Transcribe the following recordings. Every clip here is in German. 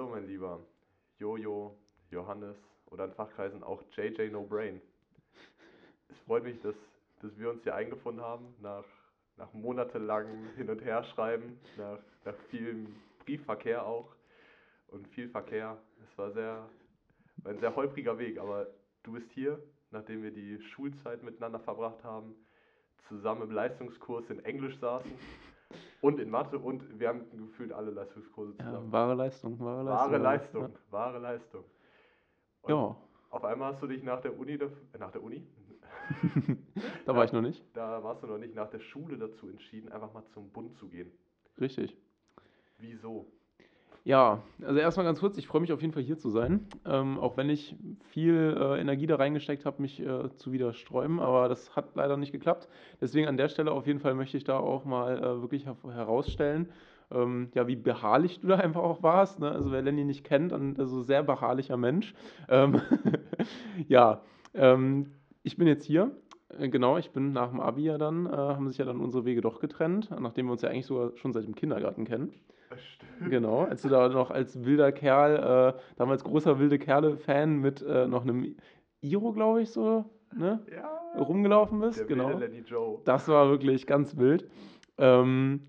So, mein Lieber, Jojo, Johannes oder in Fachkreisen auch JJ No Brain. Es freut mich, dass, dass wir uns hier eingefunden haben, nach, nach monatelangem Hin- und Herschreiben, nach, nach vielem Briefverkehr auch und viel Verkehr. Es war, sehr, war ein sehr holpriger Weg, aber du bist hier, nachdem wir die Schulzeit miteinander verbracht haben, zusammen im Leistungskurs in Englisch saßen und in Mathe und wir haben gefühlt alle Leistungskurse Ja, zusammen. wahre Leistung, wahre Leistung. Wahre ja. Leistung, wahre Leistung. Und Ja, auf einmal hast du dich nach der Uni, äh, nach der Uni, da war ich noch nicht. da warst du noch nicht nach der Schule dazu entschieden, einfach mal zum Bund zu gehen. Richtig. Wieso? Ja, also erstmal ganz kurz, ich freue mich auf jeden Fall hier zu sein. Ähm, auch wenn ich viel äh, Energie da reingesteckt habe, mich äh, zu widersträuben, aber das hat leider nicht geklappt. Deswegen an der Stelle auf jeden Fall möchte ich da auch mal äh, wirklich her herausstellen, ähm, ja, wie beharrlich du da einfach auch warst. Ne? Also wer Lenny nicht kennt, dann also sehr beharrlicher Mensch. Ähm, ja, ähm, ich bin jetzt hier. Äh, Genau, ich bin nach dem Abi ja dann, äh, haben sich ja dann unsere Wege doch getrennt, nachdem wir uns ja eigentlich sogar schon seit dem Kindergarten kennen. Genau, als du da noch als wilder Kerl, äh, damals großer wilde Kerle-Fan mit äh, noch einem Iro, glaube ich, so, ne, Ja, rumgelaufen bist. der genau. Lenny Joe. Das war wirklich ganz wild. Ähm,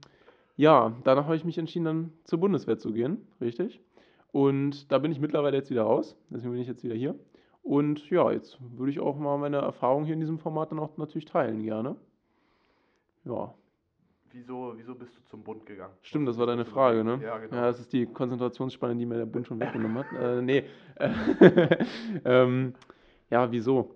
ja, danach habe ich mich entschieden, dann zur Bundeswehr zu gehen, richtig. Und da bin ich mittlerweile jetzt wieder raus, deswegen bin ich jetzt wieder hier. Und ja, jetzt würde ich auch mal meine Erfahrung hier in diesem Format dann auch natürlich teilen, gerne. Ja, Wieso, wieso bist du zum Bund gegangen? Stimmt, das war deine Frage, ne? Ja, genau. Ja, das ist die Konzentrationsspanne, die mir der Bund schon weggenommen hat. Äh, nee. ähm, ja, wieso?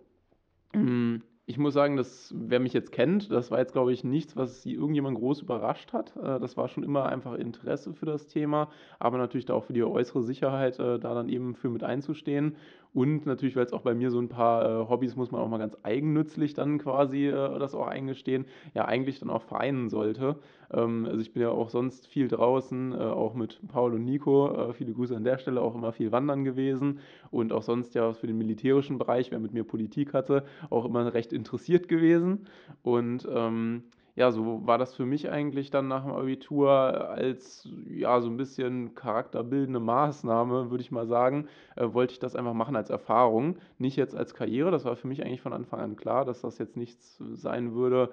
Hm, Ich muss sagen, dass wer mich jetzt kennt, das war jetzt, glaube ich, nichts, was sie irgendjemand groß überrascht hat. Äh, Das war schon immer einfach Interesse für das Thema, aber natürlich da auch für die äußere Sicherheit, äh, da dann eben für mit einzustehen. Und natürlich, weil es auch bei mir so ein paar äh, Hobbys, muss man auch mal ganz eigennützlich dann quasi das auch eingestehen, ja eigentlich dann auch vereinen sollte. Ähm, also ich bin ja auch sonst viel draußen, äh, auch mit Paul und Nico, äh, viele Grüße an der Stelle, auch immer viel wandern gewesen und auch sonst ja für den militärischen Bereich, wer mit mir Politik hatte, auch immer recht interessiert gewesen. Und ähm, ja, so war das für mich eigentlich dann nach dem Abitur als ja so ein bisschen charakterbildende Maßnahme, würde ich mal sagen, äh, wollte ich das einfach machen als Erfahrung, nicht jetzt als Karriere. Das war für mich eigentlich von Anfang an klar, dass das jetzt nichts sein würde,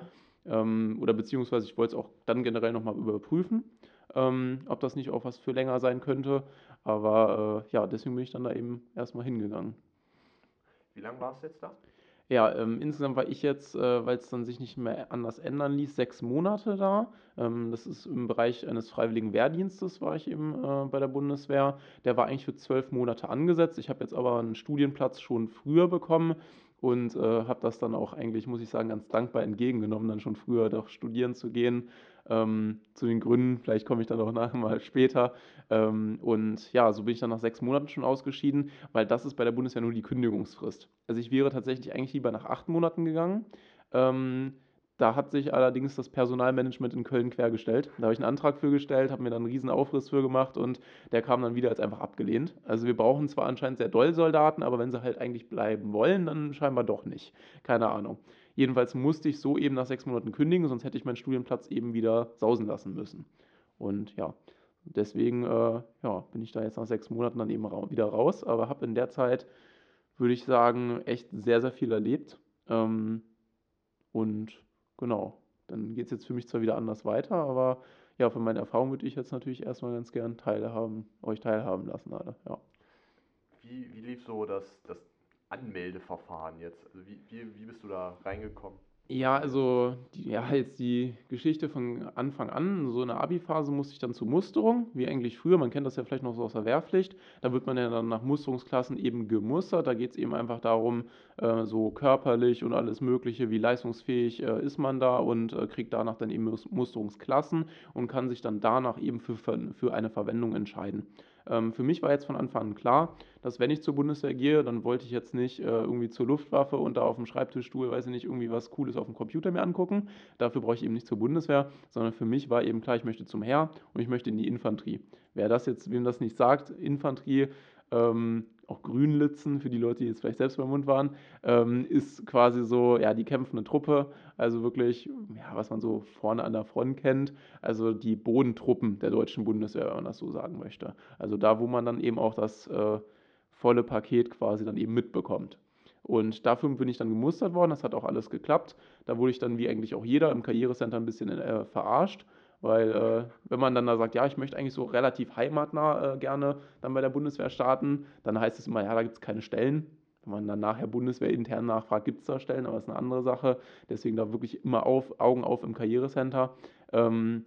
ähm, oder beziehungsweise ich wollte es auch dann generell nochmal überprüfen, ähm, ob das nicht auch was für länger sein könnte. Aber äh, ja, deswegen bin ich dann da eben erstmal hingegangen. Wie lange warst du jetzt da? Ja, ähm, insgesamt war ich jetzt, äh, weil es dann sich nicht mehr anders ändern ließ, sechs Monate da. Ähm, das ist im Bereich eines freiwilligen Wehrdienstes, war ich eben äh, bei der Bundeswehr. Der war eigentlich für zwölf Monate angesetzt. Ich habe jetzt aber einen Studienplatz schon früher bekommen und äh, habe das dann auch eigentlich, muss ich sagen, ganz dankbar entgegengenommen, dann schon früher doch studieren zu gehen. Ähm, zu den Gründen, vielleicht komme ich dann auch nachher mal später. Ähm, und ja, so bin ich dann nach sechs Monaten schon ausgeschieden, weil das ist bei der Bundeswehr nur die Kündigungsfrist. Also ich wäre tatsächlich eigentlich lieber nach acht Monaten gegangen. Ähm, da hat sich allerdings das Personalmanagement in Köln quergestellt. Da habe ich einen Antrag für gestellt, habe mir dann einen riesen Aufriss für gemacht und der kam dann wieder als einfach abgelehnt. Also wir brauchen zwar anscheinend sehr doll Soldaten, aber wenn sie halt eigentlich bleiben wollen, dann scheinbar doch nicht. Keine Ahnung. Jedenfalls musste ich so eben nach sechs Monaten kündigen, sonst hätte ich meinen Studienplatz eben wieder sausen lassen müssen. Und ja, deswegen äh, ja, bin ich da jetzt nach sechs Monaten dann eben ra wieder raus, aber habe in der Zeit, würde ich sagen, echt sehr, sehr viel erlebt. Ähm, und genau, dann geht es jetzt für mich zwar wieder anders weiter, aber ja, von meinen Erfahrungen würde ich jetzt natürlich erstmal ganz gern teilhaben, euch teilhaben lassen, alle. Ja. Wie, wie lief so das, das Anmeldeverfahren jetzt? Also wie, wie, wie bist du da reingekommen? Ja, also die, ja, jetzt die Geschichte von Anfang an, so in der Abi-Phase musste ich dann zur Musterung, wie eigentlich früher, man kennt das ja vielleicht noch so aus der Wehrpflicht, da wird man ja dann nach Musterungsklassen eben gemustert, da geht es eben einfach darum, äh, so körperlich und alles mögliche, wie leistungsfähig äh, ist man da und äh, kriegt danach dann eben Mus- Musterungsklassen und kann sich dann danach eben für, für, für eine Verwendung entscheiden. Ähm, für mich war jetzt von Anfang an klar, dass wenn ich zur Bundeswehr gehe, dann wollte ich jetzt nicht äh, irgendwie zur Luftwaffe und da auf dem Schreibtischstuhl, weiß ich nicht, irgendwie was Cooles auf dem Computer mir angucken. Dafür brauche ich eben nicht zur Bundeswehr, sondern für mich war eben klar, ich möchte zum Heer und ich möchte in die Infanterie. Wer das jetzt, wem das nicht sagt, Infanterie, ähm, auch Grünlitzen, für die Leute, die jetzt vielleicht selbst beim Mund waren, ähm, ist quasi so, ja, die kämpfende Truppe, also wirklich, ja, was man so vorne an der Front kennt, also die Bodentruppen der deutschen Bundeswehr, wenn man das so sagen möchte. Also da, wo man dann eben auch das äh, volle Paket quasi dann eben mitbekommt. Und dafür bin ich dann gemustert worden, das hat auch alles geklappt. Da wurde ich dann wie eigentlich auch jeder im Karrierecenter ein bisschen äh, verarscht, weil äh, wenn man dann da sagt, ja, ich möchte eigentlich so relativ heimatnah äh, gerne dann bei der Bundeswehr starten, dann heißt es immer, ja, da gibt es keine Stellen. Wenn man dann nachher Bundeswehr intern nachfragt, gibt es da Stellen, aber das ist eine andere Sache. Deswegen da wirklich immer auf, Augen auf im Karrierecenter. Ähm,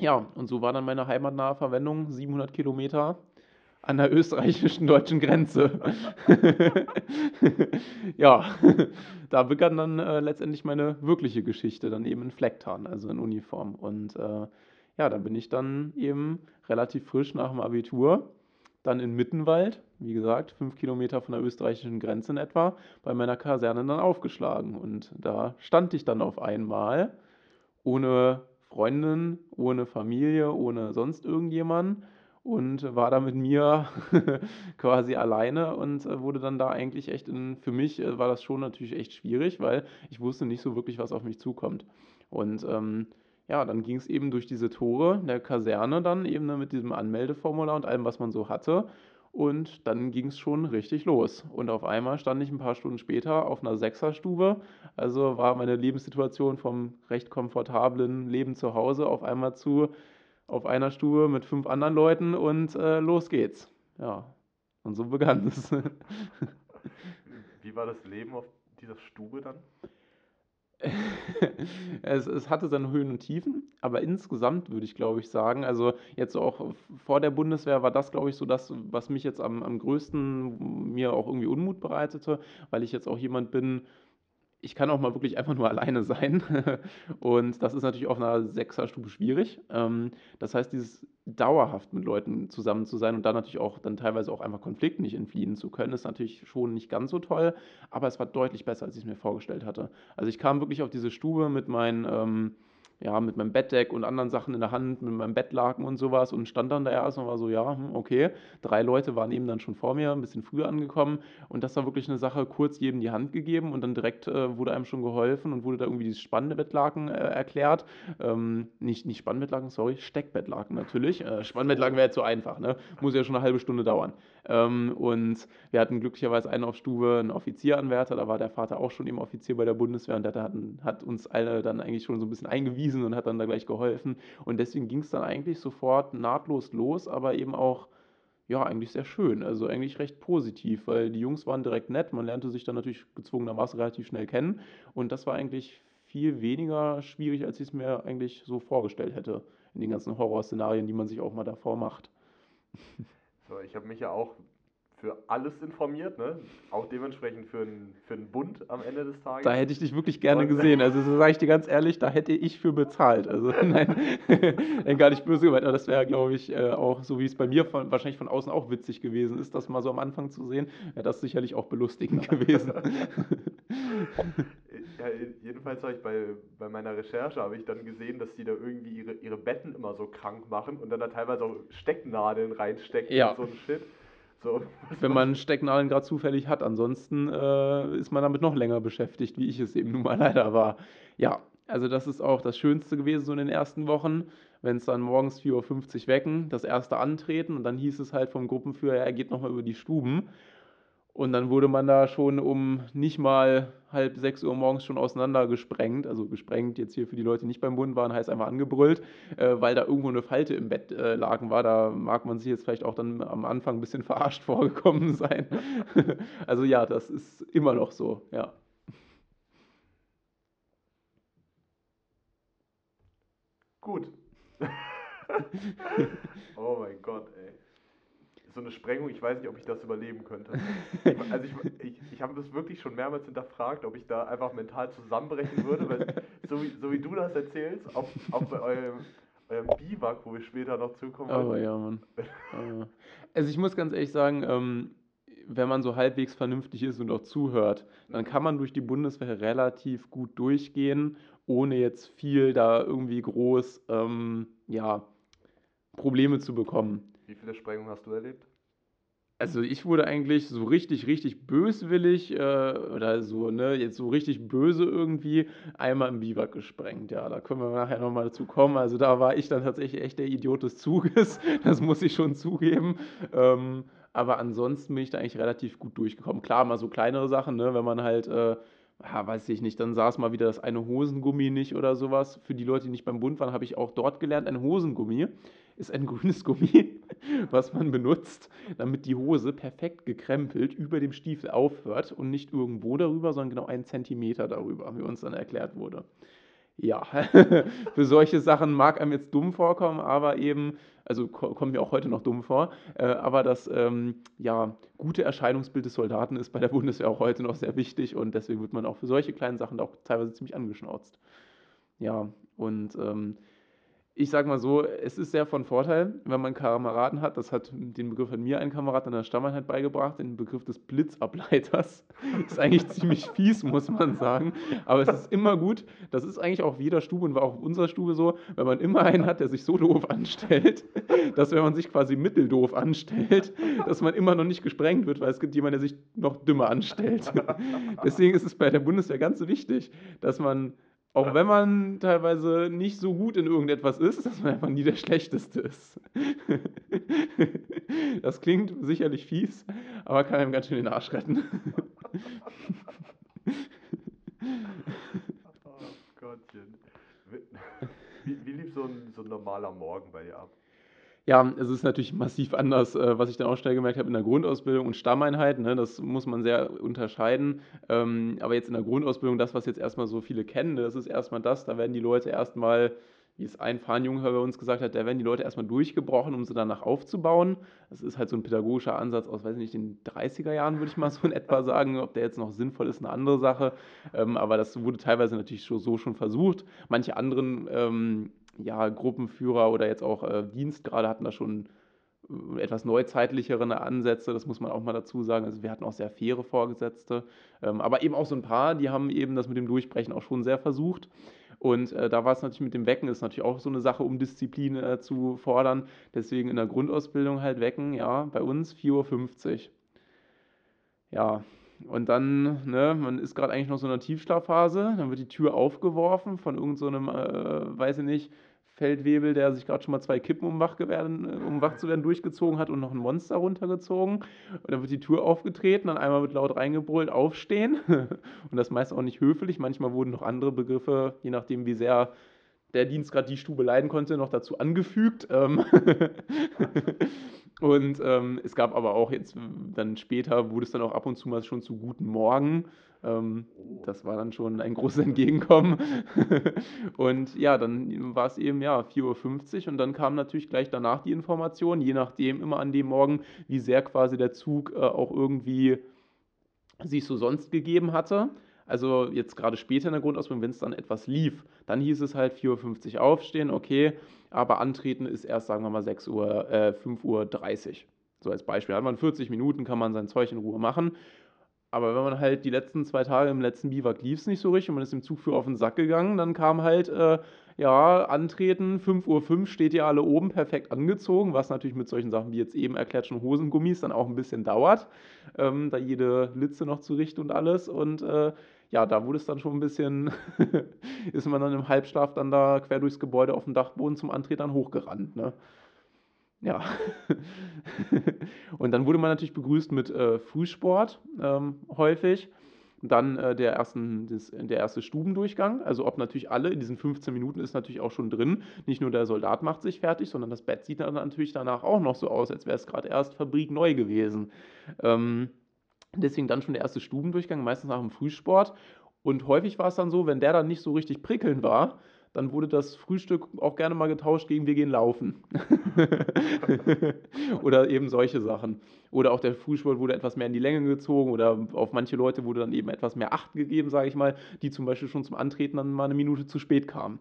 ja, und so war dann meine heimatnahe Verwendung, 700 Kilometer an der österreichischen deutschen Grenze. ja, da begann dann äh, letztendlich meine wirkliche Geschichte, dann eben in Flecktarn, also in Uniform. Und äh, ja, da bin ich dann eben relativ frisch nach dem Abitur, dann in Mittenwald, wie gesagt, fünf Kilometer von der österreichischen Grenze in etwa, bei meiner Kaserne dann aufgeschlagen. Und da stand ich dann auf einmal ohne Freundin, ohne Familie, ohne sonst irgendjemanden und war da mit mir quasi alleine und äh, wurde dann da eigentlich echt in, für mich äh, war das schon natürlich echt schwierig, weil ich wusste nicht so wirklich, was auf mich zukommt. Und ähm, ja, dann ging es eben durch diese Tore der Kaserne dann eben ne, mit diesem Anmeldeformular und allem, was man so hatte. Und dann ging es schon richtig los. Und auf einmal stand ich ein paar Stunden später auf einer Sechserstube. Also war meine Lebenssituation vom recht komfortablen Leben zu Hause auf einmal zu, auf einer Stube mit fünf anderen Leuten und äh, los geht's. Ja, und so begann es. Wie war das Leben auf dieser Stube dann? es, es, hatte seine Höhen und Tiefen, aber insgesamt würde ich, glaube ich, sagen, also jetzt auch vor der Bundeswehr war das, glaube ich, so das, was mich jetzt am, am größten mir auch irgendwie Unmut bereitete, weil ich jetzt auch jemand bin, ich kann auch mal wirklich einfach nur alleine sein. und das ist natürlich auf einer Sechserstube schwierig. Ähm, das heißt, dieses dauerhaft mit Leuten zusammen zu sein und dann natürlich auch dann teilweise auch einfach Konflikten nicht entfliehen zu können, ist natürlich schon nicht ganz so toll, aber es war deutlich besser, als ich es mir vorgestellt hatte. Also ich kam wirklich auf diese Stube mit meinen ähm, ja, mit meinem Bettdeck und anderen Sachen in der Hand, mit meinem Bettlaken und sowas und stand dann da erst und war so, ja, hm, okay. Drei Leute waren eben dann schon vor mir, ein bisschen früher angekommen und das war wirklich eine Sache, kurz jedem die Hand gegeben und dann direkt äh, wurde einem schon geholfen und wurde da irgendwie dieses spannende Bettlaken äh, erklärt. Ähm, nicht, nicht Spannbettlaken, sorry, Steckbettlaken natürlich. Äh, Spannbettlaken wäre so einfach, ne? Muss ja schon eine halbe Stunde dauern. Ähm, und wir hatten glücklicherweise einen auf Stube, einen Offizieranwärter, da war der Vater auch schon eben Offizier bei der Bundeswehr und der hat, hat uns alle dann eigentlich schon so ein bisschen eingewiesen und hat dann da gleich geholfen. Und deswegen ging es dann eigentlich sofort nahtlos los, aber eben auch ja, eigentlich sehr schön. Also eigentlich recht positiv, weil die Jungs waren direkt nett. Man lernte sich dann natürlich gezwungenermaßen relativ schnell kennen. Und das war eigentlich viel weniger schwierig, als ich es mir eigentlich so vorgestellt hätte. In den ganzen Horrorszenarien, die man sich auch mal davor macht. So, ich habe mich ja auch für alles informiert, ne? Auch dementsprechend für einen für Bund am Ende des Tages. Da hätte ich dich wirklich gerne gesehen. Also so sage ich dir ganz ehrlich, da hätte ich für bezahlt. Also nein, gar nicht böse gemeint, aber das wäre, glaube ich, äh, auch so wie es bei mir von, wahrscheinlich von außen auch witzig gewesen ist, das mal so am Anfang zu sehen, wäre das sicherlich auch belustigend gewesen. ja, jedenfalls habe ich bei, bei meiner Recherche habe ich dann gesehen, dass die da irgendwie ihre, ihre Betten immer so krank machen und dann da teilweise auch Stecknadeln reinstecken ja. und so ein Shit. So. Wenn man Stecknadeln gerade zufällig hat, ansonsten äh, ist man damit noch länger beschäftigt, wie ich es eben nun mal leider war. Ja, also das ist auch das Schönste gewesen so in den ersten Wochen, wenn es dann morgens 4.50 Uhr wecken, das erste antreten und dann hieß es halt vom Gruppenführer, er geht nochmal über die Stuben. Und dann wurde man da schon um nicht mal halb sechs Uhr morgens schon auseinandergesprengt. Also gesprengt jetzt hier für die Leute, die nicht beim Bund waren, heißt einfach angebrüllt, äh, weil da irgendwo eine Falte im Bettlaken äh, war. Da mag man sich jetzt vielleicht auch dann am Anfang ein bisschen verarscht vorgekommen sein. also ja, das ist immer noch so, ja. Gut. oh mein Gott, so eine Sprengung, ich weiß nicht, ob ich das überleben könnte. Also ich, ich, ich habe das wirklich schon mehrmals hinterfragt, ob ich da einfach mental zusammenbrechen würde, weil so wie, so wie du das erzählst, auch, bei eurem, eurem Biwak, wo wir später noch zukommen. Oh ja, Mann. Oh. Also ich muss ganz ehrlich sagen, ähm, wenn man so halbwegs vernünftig ist und auch zuhört, dann kann man durch die Bundeswehr relativ gut durchgehen, ohne jetzt viel da irgendwie groß, ähm, ja, Probleme zu bekommen. Wie viele Sprengungen hast du erlebt? also ich wurde eigentlich so richtig, richtig böswillig äh, oder so, ne, jetzt so richtig böse irgendwie einmal im Biwak gesprengt. Ja, da können wir nachher nochmal dazu kommen. Also da war ich dann tatsächlich echt der Idiot des Zuges, das muss ich schon zugeben. Ähm, aber ansonsten bin ich da eigentlich relativ gut durchgekommen. Klar, mal so kleinere Sachen, ne, wenn man halt. Äh, ja, weiß ich nicht, dann saß mal wieder das eine Hosengummi nicht oder sowas. Für die Leute, die nicht beim Bund waren, habe ich auch dort gelernt, ein Hosengummi ist ein grünes Gummi, was man benutzt, damit die Hose perfekt gekrempelt über dem Stiefel aufhört und nicht irgendwo darüber, sondern genau einen Zentimeter darüber, wie uns dann erklärt wurde. Ja, für solche Sachen mag einem jetzt dumm vorkommen, aber eben, also kommt mir auch heute noch dumm vor, äh, aber das ähm, ja, gute Erscheinungsbild des Soldaten ist bei der Bundeswehr auch heute noch sehr wichtig und deswegen wird man auch für solche kleinen Sachen auch teilweise ziemlich angeschnauzt. Ja, und ähm, ich sage mal so, es ist sehr von Vorteil, wenn man Kameraden hat. Das hat den Begriff hat mir ein Kamerad an der Stammeinheit beigebracht, den Begriff des Blitzableiters. ist eigentlich ziemlich fies, muss man sagen. Aber es ist immer gut. Das ist eigentlich auch auf jeder Stube und war auch unserer Stube so, wenn man immer einen hat, der sich so doof anstellt, dass wenn man sich quasi mitteldoof anstellt, dass man immer noch nicht gesprengt wird, weil es gibt jemanden, der sich noch dümmer anstellt. Deswegen ist es bei der Bundeswehr ganz wichtig, dass man auch wenn man teilweise nicht so gut in irgendetwas ist, dass man einfach nie der Schlechteste ist. das klingt sicherlich fies, aber kann einem ganz schön den Arsch retten. oh Gottchen. Wie, wie lief so ein, so ein normaler Morgen bei dir ab? Ja, es ist natürlich massiv anders, äh, was ich dann auch schnell gemerkt habe in der Grundausbildung und Stammeinheit. Ne, das muss man sehr unterscheiden. Ähm, aber jetzt in der Grundausbildung, das, was jetzt erstmal so viele kennen, das ist erstmal das, da werden die Leute erstmal, wie es ein Fahnenjunge bei uns gesagt hat, da werden die Leute erstmal durchgebrochen, um sie danach aufzubauen. Das ist halt so ein pädagogischer Ansatz aus, weiß ich nicht, den 30er Jahren, würde ich mal so in etwa sagen. Ob der jetzt noch sinnvoll ist, eine andere Sache. Ähm, aber das wurde teilweise natürlich so schon versucht. Manche anderen ähm, ja, Gruppenführer oder jetzt auch äh, Dienstgrade hatten da schon äh, etwas neuzeitlichere Ansätze, das muss man auch mal dazu sagen. Also wir hatten auch sehr faire Vorgesetzte, ähm, aber eben auch so ein paar, die haben eben das mit dem Durchbrechen auch schon sehr versucht. Und äh, da war es natürlich mit dem Wecken, ist natürlich auch so eine Sache, um Disziplin äh, zu fordern. Deswegen in der Grundausbildung halt wecken, ja, bei uns 4.50 Uhr. Ja, und dann, ne, man ist gerade eigentlich noch so in einer Tiefschlafphase, dann wird die Tür aufgeworfen von irgendeinem, so äh, weiß ich nicht, Feldwebel, der sich gerade schon mal zwei Kippen, um wach, werden, äh, um wach zu werden, durchgezogen hat und noch ein Monster runtergezogen. Und dann wird die Tür aufgetreten, dann einmal wird laut reingebrüllt, aufstehen. und das meist auch nicht höflich. Manchmal wurden noch andere Begriffe, je nachdem, wie sehr der Dienst gerade die Stube leiden konnte, noch dazu angefügt. Und ähm, es gab aber auch jetzt dann später, wurde es dann auch ab und zu mal schon zu guten Morgen. Ähm, das war dann schon ein großes Entgegenkommen. und ja, dann war es eben ja 4.50 Uhr und dann kam natürlich gleich danach die Information, je nachdem immer an dem Morgen, wie sehr quasi der Zug äh, auch irgendwie sich so sonst gegeben hatte. Also jetzt gerade später in der Grundausbildung, wenn es dann etwas lief, dann hieß es halt 4.50 Uhr aufstehen, okay, aber antreten ist erst, sagen wir mal, 6 Uhr, äh, 5.30 Uhr. So als Beispiel. Hat man 40 Minuten, kann man sein Zeug in Ruhe machen. Aber wenn man halt die letzten zwei Tage im letzten Biwak lief es nicht so richtig und man ist dem Zugführer auf den Sack gegangen, dann kam halt, äh, ja, antreten, 5.05 Uhr steht ihr alle oben, perfekt angezogen, was natürlich mit solchen Sachen wie jetzt eben erklärt schon Hosengummis dann auch ein bisschen dauert, ähm, da jede Litze noch zu richten und alles. Und äh, ja, da wurde es dann schon ein bisschen, ist man dann im Halbschlaf dann da quer durchs Gebäude auf dem Dachboden zum Antritt dann hochgerannt. Ne? Ja. und dann wurde man natürlich begrüßt mit äh, Frühsport ähm, häufig. Dann äh, der, ersten, des, der erste Stubendurchgang. Also ob natürlich alle, in diesen 15 Minuten ist natürlich auch schon drin. Nicht nur der Soldat macht sich fertig, sondern das Bett sieht dann natürlich danach auch noch so aus, als wäre es gerade erst Fabrik neu gewesen. Ähm, Deswegen dann schon der erste Stubendurchgang, meistens nach dem Frühsport. Und häufig war es dann so, wenn der dann nicht so richtig prickelnd war, dann wurde das Frühstück auch gerne mal getauscht gegen wir gehen laufen. oder eben solche Sachen. Oder auch der Frühsport wurde etwas mehr in die Länge gezogen oder auf manche Leute wurde dann eben etwas mehr Acht gegeben, sage ich mal, die zum Beispiel schon zum Antreten dann mal eine Minute zu spät kamen.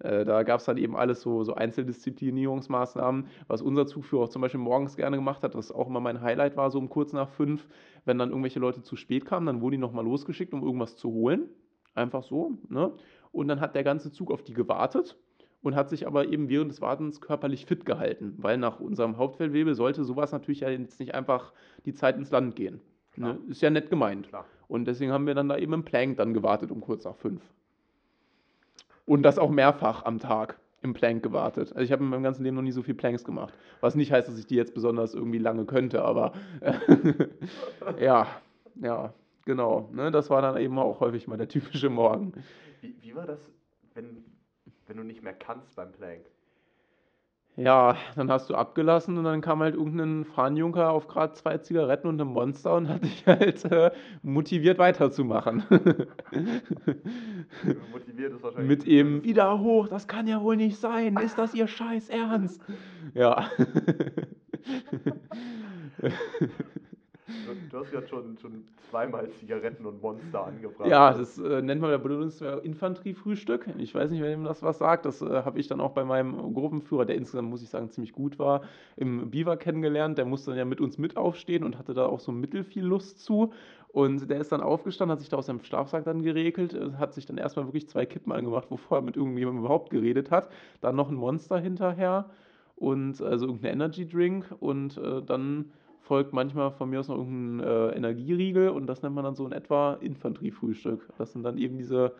Äh, da gab es dann eben alles so, so Einzeldisziplinierungsmaßnahmen, was unser Zugführer auch zum Beispiel morgens gerne gemacht hat, was auch immer mein Highlight war, so um kurz nach fünf, wenn dann irgendwelche Leute zu spät kamen, dann wurden die nochmal losgeschickt, um irgendwas zu holen. Einfach so. Ne? Und dann hat der ganze Zug auf die gewartet und hat sich aber eben während des Wartens körperlich fit gehalten, weil nach unserem Hauptfeldwebel sollte sowas natürlich ja jetzt nicht einfach die Zeit ins Land gehen. Ne? Ist ja nett gemeint. Klar. Und deswegen haben wir dann da eben im Plank dann gewartet um kurz nach fünf. Und das auch mehrfach am Tag im Plank gewartet. Also ich habe in meinem ganzen Leben noch nie so viel Planks gemacht. Was nicht heißt, dass ich die jetzt besonders irgendwie lange könnte, aber ja, ja, genau. Ne, das war dann eben auch häufig mal der typische Morgen. Wie, wie war das, wenn, wenn du nicht mehr kannst beim Plank? Ja, dann hast du abgelassen und dann kam halt irgendein Fahnenjunker auf gerade zwei Zigaretten und ein Monster und hat dich halt äh, motiviert weiterzumachen. Motiviert ist wahrscheinlich. Mit eben wieder hoch, das kann ja wohl nicht sein. Ist das ihr Scheiß Ernst? Ja. Du, hast ja schon, schon zweimal Zigaretten und Monster angebracht. Ja, das äh, nennt man bei Bundeswehr Infanteriefrühstück. Ich weiß nicht, wer ihm das was sagt. Das äh, habe ich dann auch bei meinem Gruppenführer, der insgesamt, muss ich sagen, ziemlich gut war, im Biber kennengelernt. Der musste dann ja mit uns mit aufstehen und hatte da auch so mittel viel Lust zu. Und der ist dann aufgestanden, hat sich da aus seinem Schlafsack dann geregelt, äh, hat sich dann erstmal wirklich zwei Kippen angemacht, wovor er mit irgendjemandem überhaupt geredet hat. Dann noch ein Monster hinterher und also irgendein Energy Drink und äh, dann folgt manchmal von mir aus noch irgendein äh, Energieriegel und das nennt man dann so in etwa Infanteriefrühstück. Das sind dann eben diese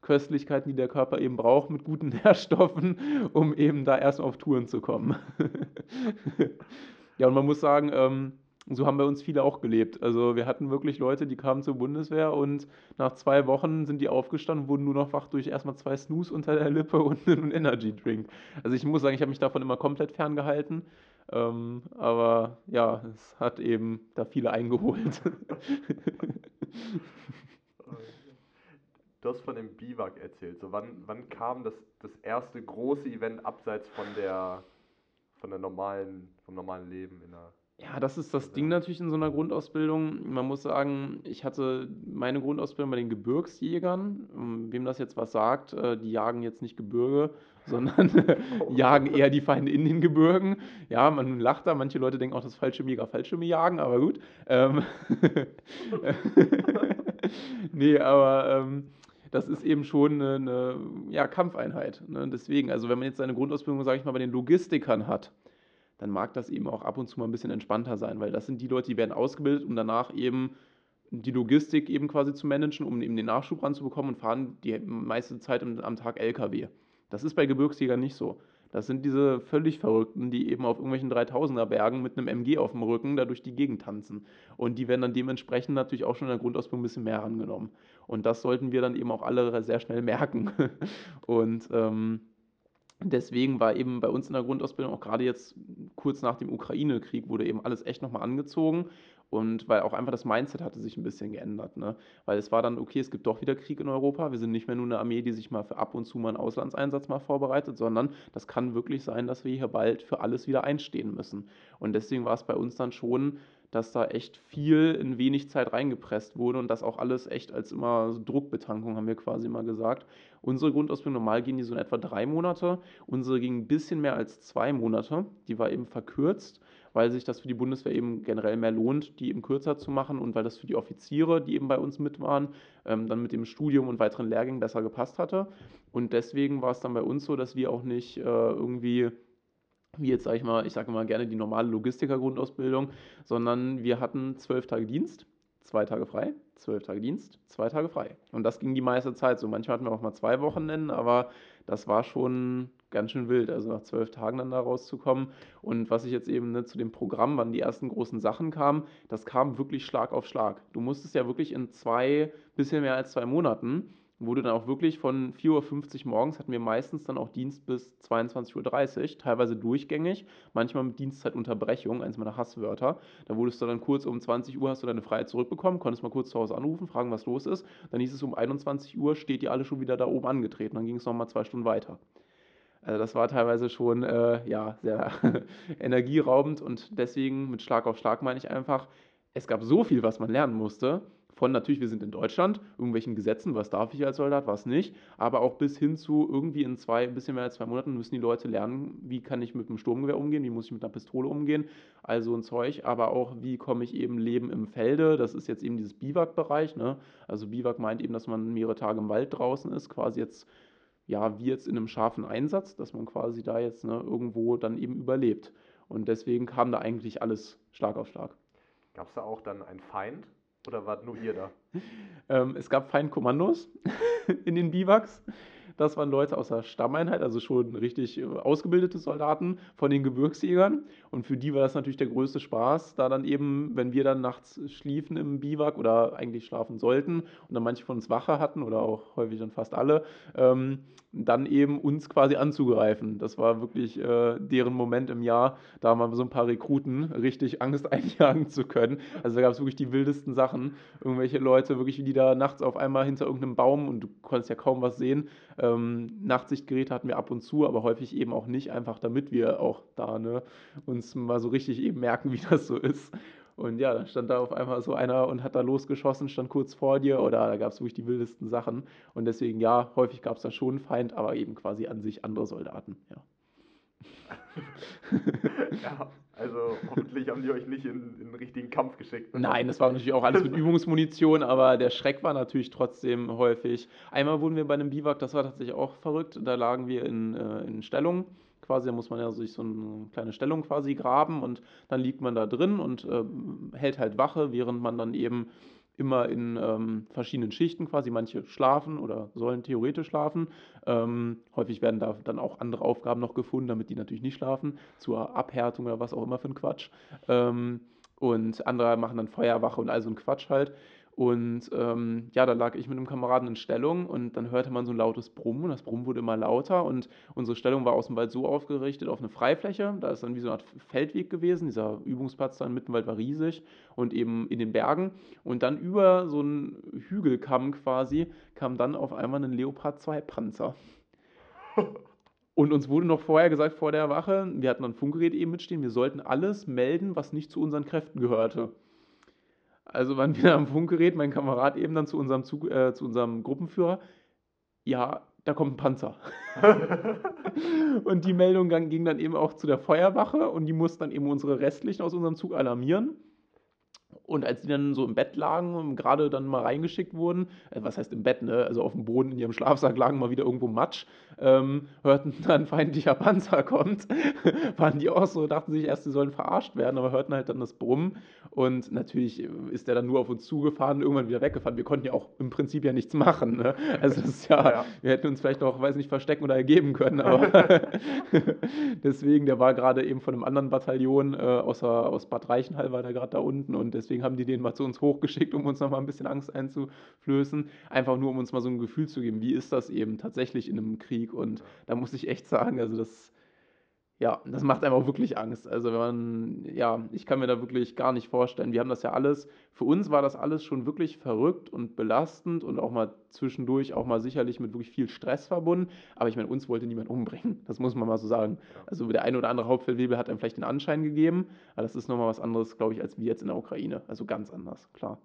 Köstlichkeiten, die der Körper eben braucht mit guten Nährstoffen, um eben da erstmal auf Touren zu kommen. ja, und man muss sagen, ähm, so haben bei uns viele auch gelebt. Also wir hatten wirklich Leute, die kamen zur Bundeswehr und nach zwei Wochen sind die aufgestanden, wurden nur noch wach durch erstmal zwei Snooze unter der Lippe und einen Energy Drink. Also ich muss sagen, ich habe mich davon immer komplett ferngehalten. Ähm, aber ja, es hat eben da viele eingeholt. Du hast von dem Biwak erzählt. So, wann, wann kam das, das erste große Event abseits von der, von der normalen, vom normalen Leben in der ja, das ist das Ding natürlich in so einer Grundausbildung. Man muss sagen, ich hatte meine Grundausbildung bei den Gebirgsjägern. Ähm, wem das jetzt was sagt, äh, die jagen jetzt nicht Gebirge, sondern jagen eher die Feinde in den Gebirgen. Ja, man lacht da, manche Leute denken auch, dass Fallschirmjäger Fallschirme jagen, aber gut. Ähm nee, aber ähm, das ist eben schon eine, eine ja, Kampfeinheit. Ne? Deswegen, also wenn man jetzt seine Grundausbildung, sage ich mal, bei den Logistikern hat, dann mag das eben auch ab und zu mal ein bisschen entspannter sein, weil das sind die Leute, die werden ausgebildet, um danach eben die Logistik eben quasi zu managen, um eben den Nachschub ranzubekommen und fahren die meiste Zeit am Tag LKW. Das ist bei Gebirgsjägern nicht so. Das sind diese völlig Verrückten, die eben auf irgendwelchen 3000er Bergen mit einem MG auf dem Rücken da durch die Gegend tanzen. Und die werden dann dementsprechend natürlich auch schon in der Grundausbildung ein bisschen mehr rangenommen. Und das sollten wir dann eben auch alle sehr schnell merken. Und ähm, Deswegen war eben bei uns in der Grundausbildung auch gerade jetzt kurz nach dem Ukraine-Krieg wurde eben alles echt nochmal angezogen und weil auch einfach das Mindset hatte sich ein bisschen geändert. Ne? Weil es war dann, okay, es gibt doch wieder Krieg in Europa. Wir sind nicht mehr nur eine Armee, die sich mal für ab und zu mal einen Auslandseinsatz mal vorbereitet, sondern das kann wirklich sein, dass wir hier bald für alles wieder einstehen müssen. Und deswegen war es bei uns dann schon dass da echt viel in wenig Zeit reingepresst wurde und das auch alles echt als immer so Druckbetankung, haben wir quasi mal gesagt. Unsere Grundausbildung, normal gehen die so in etwa drei Monate, unsere ging ein bisschen mehr als zwei Monate, die war eben verkürzt, weil sich das für die Bundeswehr eben generell mehr lohnt, die eben kürzer zu machen und weil das für die Offiziere, die eben bei uns mit waren, ähm, dann mit dem Studium und weiteren Lehrgängen besser gepasst hatte. Und deswegen war es dann bei uns so, dass wir auch nicht äh, irgendwie wie jetzt sage ich mal, ich sage mal gerne die normale Logistiker-Grundausbildung, sondern wir hatten zwölf Tage Dienst, zwei Tage frei, zwölf Tage Dienst, zwei Tage frei. Und das ging die meiste Zeit so. Manchmal hatten wir auch mal zwei Wochenenden, aber das war schon ganz schön wild, also nach zwölf Tagen dann da rauszukommen. Und was ich jetzt eben ne, zu dem Programm, wann die ersten großen Sachen kamen, das kam wirklich Schlag auf Schlag. Du musstest ja wirklich in zwei, bisschen mehr als zwei Monaten wurde dann auch wirklich von 4.50 Uhr morgens, hatten wir meistens dann auch Dienst bis 22.30 Uhr, teilweise durchgängig, manchmal mit Dienstzeitunterbrechung, eins meiner Hasswörter. Da wurdest du dann kurz um 20 Uhr, hast du deine Freiheit zurückbekommen, konntest mal kurz zu Hause anrufen, fragen, was los ist. Dann hieß es um 21 Uhr, steht ihr alle schon wieder da oben angetreten. Dann ging es nochmal zwei Stunden weiter. Also das war teilweise schon äh, ja, sehr energieraubend und deswegen mit Schlag auf Schlag meine ich einfach, es gab so viel, was man lernen musste, von natürlich, wir sind in Deutschland, irgendwelchen Gesetzen, was darf ich als Soldat, was nicht, aber auch bis hin zu irgendwie in zwei, ein bisschen mehr als zwei Monaten müssen die Leute lernen, wie kann ich mit einem Sturmgewehr umgehen, wie muss ich mit einer Pistole umgehen, also ein Zeug, aber auch wie komme ich eben leben im Felde, das ist jetzt eben dieses Biwak-Bereich, ne? also Biwak meint eben, dass man mehrere Tage im Wald draußen ist, quasi jetzt ja, wie jetzt in einem scharfen Einsatz, dass man quasi da jetzt ne, irgendwo dann eben überlebt. Und deswegen kam da eigentlich alles Schlag auf Schlag. Gab es da auch dann einen Feind oder wart nur ihr da? ähm, es gab Feindkommandos in den Biwaks. Das waren Leute aus der Stammeinheit, also schon richtig äh, ausgebildete Soldaten von den Gebirgsjägern. Und für die war das natürlich der größte Spaß, da dann eben, wenn wir dann nachts schliefen im Biwak oder eigentlich schlafen sollten und dann manche von uns Wache hatten oder auch häufig dann fast alle, ähm, dann eben uns quasi anzugreifen. Das war wirklich äh, deren Moment im Jahr, da mal so ein paar Rekruten richtig Angst einjagen zu können. Also da gab es wirklich die wildesten Sachen. Irgendwelche Leute, wirklich, die da nachts auf einmal hinter irgendeinem Baum und du konntest ja kaum was sehen, ähm, Nachtsichtgeräte hatten wir ab und zu, aber häufig eben auch nicht, einfach damit wir auch da ne, uns mal so richtig eben merken, wie das so ist. Und ja, dann stand da auf einmal so einer und hat da losgeschossen, stand kurz vor dir oder da gab es wirklich die wildesten Sachen. Und deswegen, ja, häufig gab es da schon einen Feind, aber eben quasi an sich andere Soldaten, ja. Ja, also hoffentlich haben die euch nicht in, in einen richtigen Kampf geschickt. Ne? Nein, das war natürlich auch alles mit Übungsmunition, aber der Schreck war natürlich trotzdem häufig. Einmal wurden wir bei einem Biwak, das war tatsächlich auch verrückt, da lagen wir in, äh, in Stellung quasi, da muss man ja sich so eine kleine Stellung quasi graben und dann liegt man da drin und äh, hält halt Wache, während man dann eben immer in ähm, verschiedenen Schichten quasi. Manche schlafen oder sollen theoretisch schlafen. Ähm, häufig werden da dann auch andere Aufgaben noch gefunden, damit die natürlich nicht schlafen, zur Abhärtung oder was auch immer für ein Quatsch. Ähm, und andere machen dann Feuerwache und all so ein Quatsch halt. Und ähm, ja, da lag ich mit einem Kameraden in Stellung und dann hörte man so ein lautes Brummen und das Brummen wurde immer lauter und unsere Stellung war aus dem Wald so aufgerichtet auf eine Freifläche. Da ist dann wie so eine Art Feldweg gewesen. Dieser Übungsplatz da im Mittenwald war riesig und eben in den Bergen. Und dann über so einen Hügelkamm quasi kam dann auf einmal ein Leopard 2 Panzer. Und uns wurde noch vorher gesagt, vor der Wache, wir hatten ein Funkgerät eben mitstehen, wir sollten alles melden, was nicht zu unseren Kräften gehörte. Also waren wir am Funkgerät, mein Kamerad eben dann zu unserem, Zug, äh, zu unserem Gruppenführer. Ja, da kommt ein Panzer. und die Meldung ging dann eben auch zu der Feuerwache und die mussten dann eben unsere Restlichen aus unserem Zug alarmieren. Und als die dann so im Bett lagen und gerade dann mal reingeschickt wurden, äh, was heißt im Bett, ne? Also auf dem Boden in ihrem Schlafsack lagen mal wieder irgendwo Matsch, ähm, hörten dann feindlicher Panzer kommt, waren die auch so, dachten sich erst, sie sollen verarscht werden, aber hörten halt dann das Brummen. Und natürlich ist der dann nur auf uns zugefahren, irgendwann wieder weggefahren. Wir konnten ja auch im Prinzip ja nichts machen. Ne? Also das ist ja, ja, wir hätten uns vielleicht noch, weiß nicht, verstecken oder ergeben können, aber deswegen, der war gerade eben von einem anderen Bataillon äh, außer, aus Bad Reichenhall war der gerade da unten und deswegen deswegen haben die den mal zu uns hochgeschickt, um uns nochmal ein bisschen Angst einzuflößen. Einfach nur, um uns mal so ein Gefühl zu geben, wie ist das eben tatsächlich in einem Krieg. Und da muss ich echt sagen, also das ja, das macht einem auch wirklich Angst. Also wenn man, ja, ich kann mir da wirklich gar nicht vorstellen. Wir haben das ja alles, für uns war das alles schon wirklich verrückt und belastend und auch mal zwischendurch auch mal sicherlich mit wirklich viel Stress verbunden. Aber ich meine, uns wollte niemand umbringen. Das muss man mal so sagen. Also der eine oder andere Hauptfeldwebel hat einem vielleicht den Anschein gegeben, aber das ist nochmal was anderes, glaube ich, als wir jetzt in der Ukraine. Also ganz anders, klar.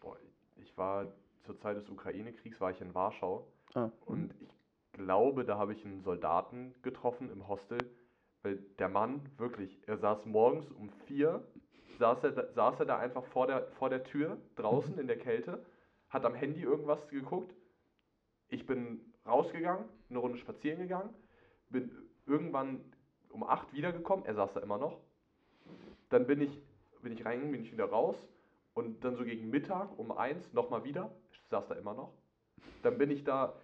Boah, ich war zur Zeit des Ukraine-Kriegs war ich in Warschau ah. und ich glaube, da habe ich einen Soldaten getroffen im Hostel weil der Mann, wirklich, er saß morgens um vier, saß er, saß er da einfach vor der, vor der Tür, draußen in der Kälte, hat am Handy irgendwas geguckt. Ich bin rausgegangen, eine Runde spazieren gegangen, bin irgendwann um acht wiedergekommen, er saß da immer noch. Dann bin ich, bin ich rein, bin ich wieder raus und dann so gegen Mittag um eins nochmal wieder, saß da immer noch. Dann bin ich da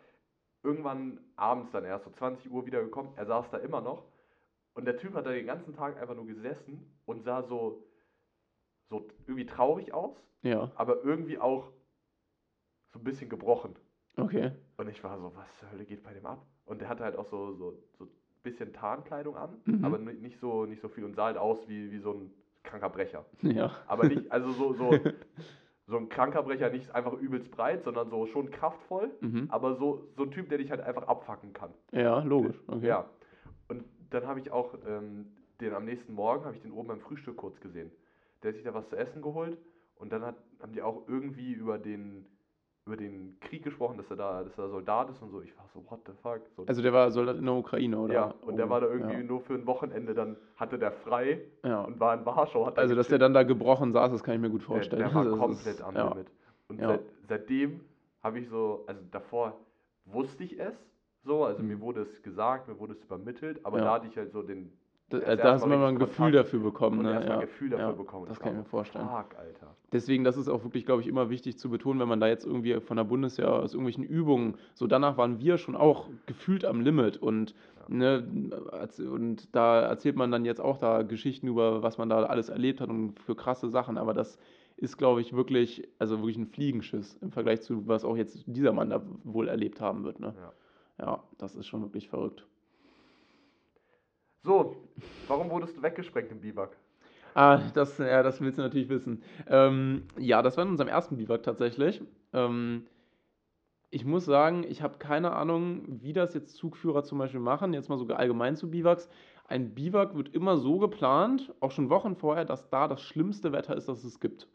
irgendwann abends dann erst so 20 Uhr wiedergekommen, er saß da immer noch. Und der Typ hat da den ganzen Tag einfach nur gesessen und sah so, so irgendwie traurig aus, ja. aber irgendwie auch so ein bisschen gebrochen. Okay. Und ich war so, was zur Hölle geht bei dem ab? Und der hatte halt auch so, so, so ein bisschen Tarnkleidung an, mhm. aber nicht so, nicht so viel und sah halt aus wie, wie so ein kranker Brecher. Ja. Aber nicht, also so, so, so ein kranker Brecher nicht einfach übelst breit, sondern so schon kraftvoll, mhm. aber so, so ein Typ, der dich halt einfach abfacken kann. Ja, logisch. Okay. Ja. Dann habe ich auch ähm, den am nächsten Morgen, habe ich den oben beim Frühstück kurz gesehen. Der hat sich da was zu essen geholt und dann hat, haben die auch irgendwie über den, über den Krieg gesprochen, dass er da, dass er Soldat ist und so. Ich war so, what the fuck? So, also der war Soldat in der Ukraine, oder? Ja, und oh, der war da irgendwie ja. nur für ein Wochenende, dann hatte der frei ja. und war in Warschau. also, dass der dann da gebrochen saß, das kann ich mir gut vorstellen. Der, der war komplett am Limit. Und seit, seitdem habe ich so, also davor wusste ich es, So, also mir wurde es gesagt, mir wurde es übermittelt, aber Ja. da hatte ich halt so den. Da, äh, da hast du mal ein Gefühl Kontakt dafür bekommen. Ne? Ja. ein Gefühl dafür ja, bekommen. Das kann ich mir vorstellen. Fuck, Alter. Deswegen, das ist auch wirklich, glaube ich, immer wichtig zu betonen, wenn man da jetzt irgendwie von der Bundeswehr aus irgendwelchen Übungen, so danach waren wir schon auch gefühlt am Limit und, ne, und da erzählt man dann jetzt auch da Geschichten über, was man da alles erlebt hat und für krasse Sachen, aber das ist, glaube ich, wirklich, also wirklich ein Fliegenschiss im Vergleich zu, was auch jetzt dieser Mann da wohl erlebt haben wird, ne? Ja. Ja, das ist schon wirklich verrückt. So, warum wurdest du weggesprengt im Biwak? Ah, das, ja, das willst du natürlich wissen. Ähm, ja, das war in unserem ersten Biwak tatsächlich. Ähm, ich muss sagen, ich habe keine Ahnung, wie das jetzt Zugführer zum Beispiel machen, jetzt mal so allgemein zu Biwaks. Ein Biwak wird immer so geplant, auch schon Wochen vorher, dass da das schlimmste Wetter ist, das es gibt.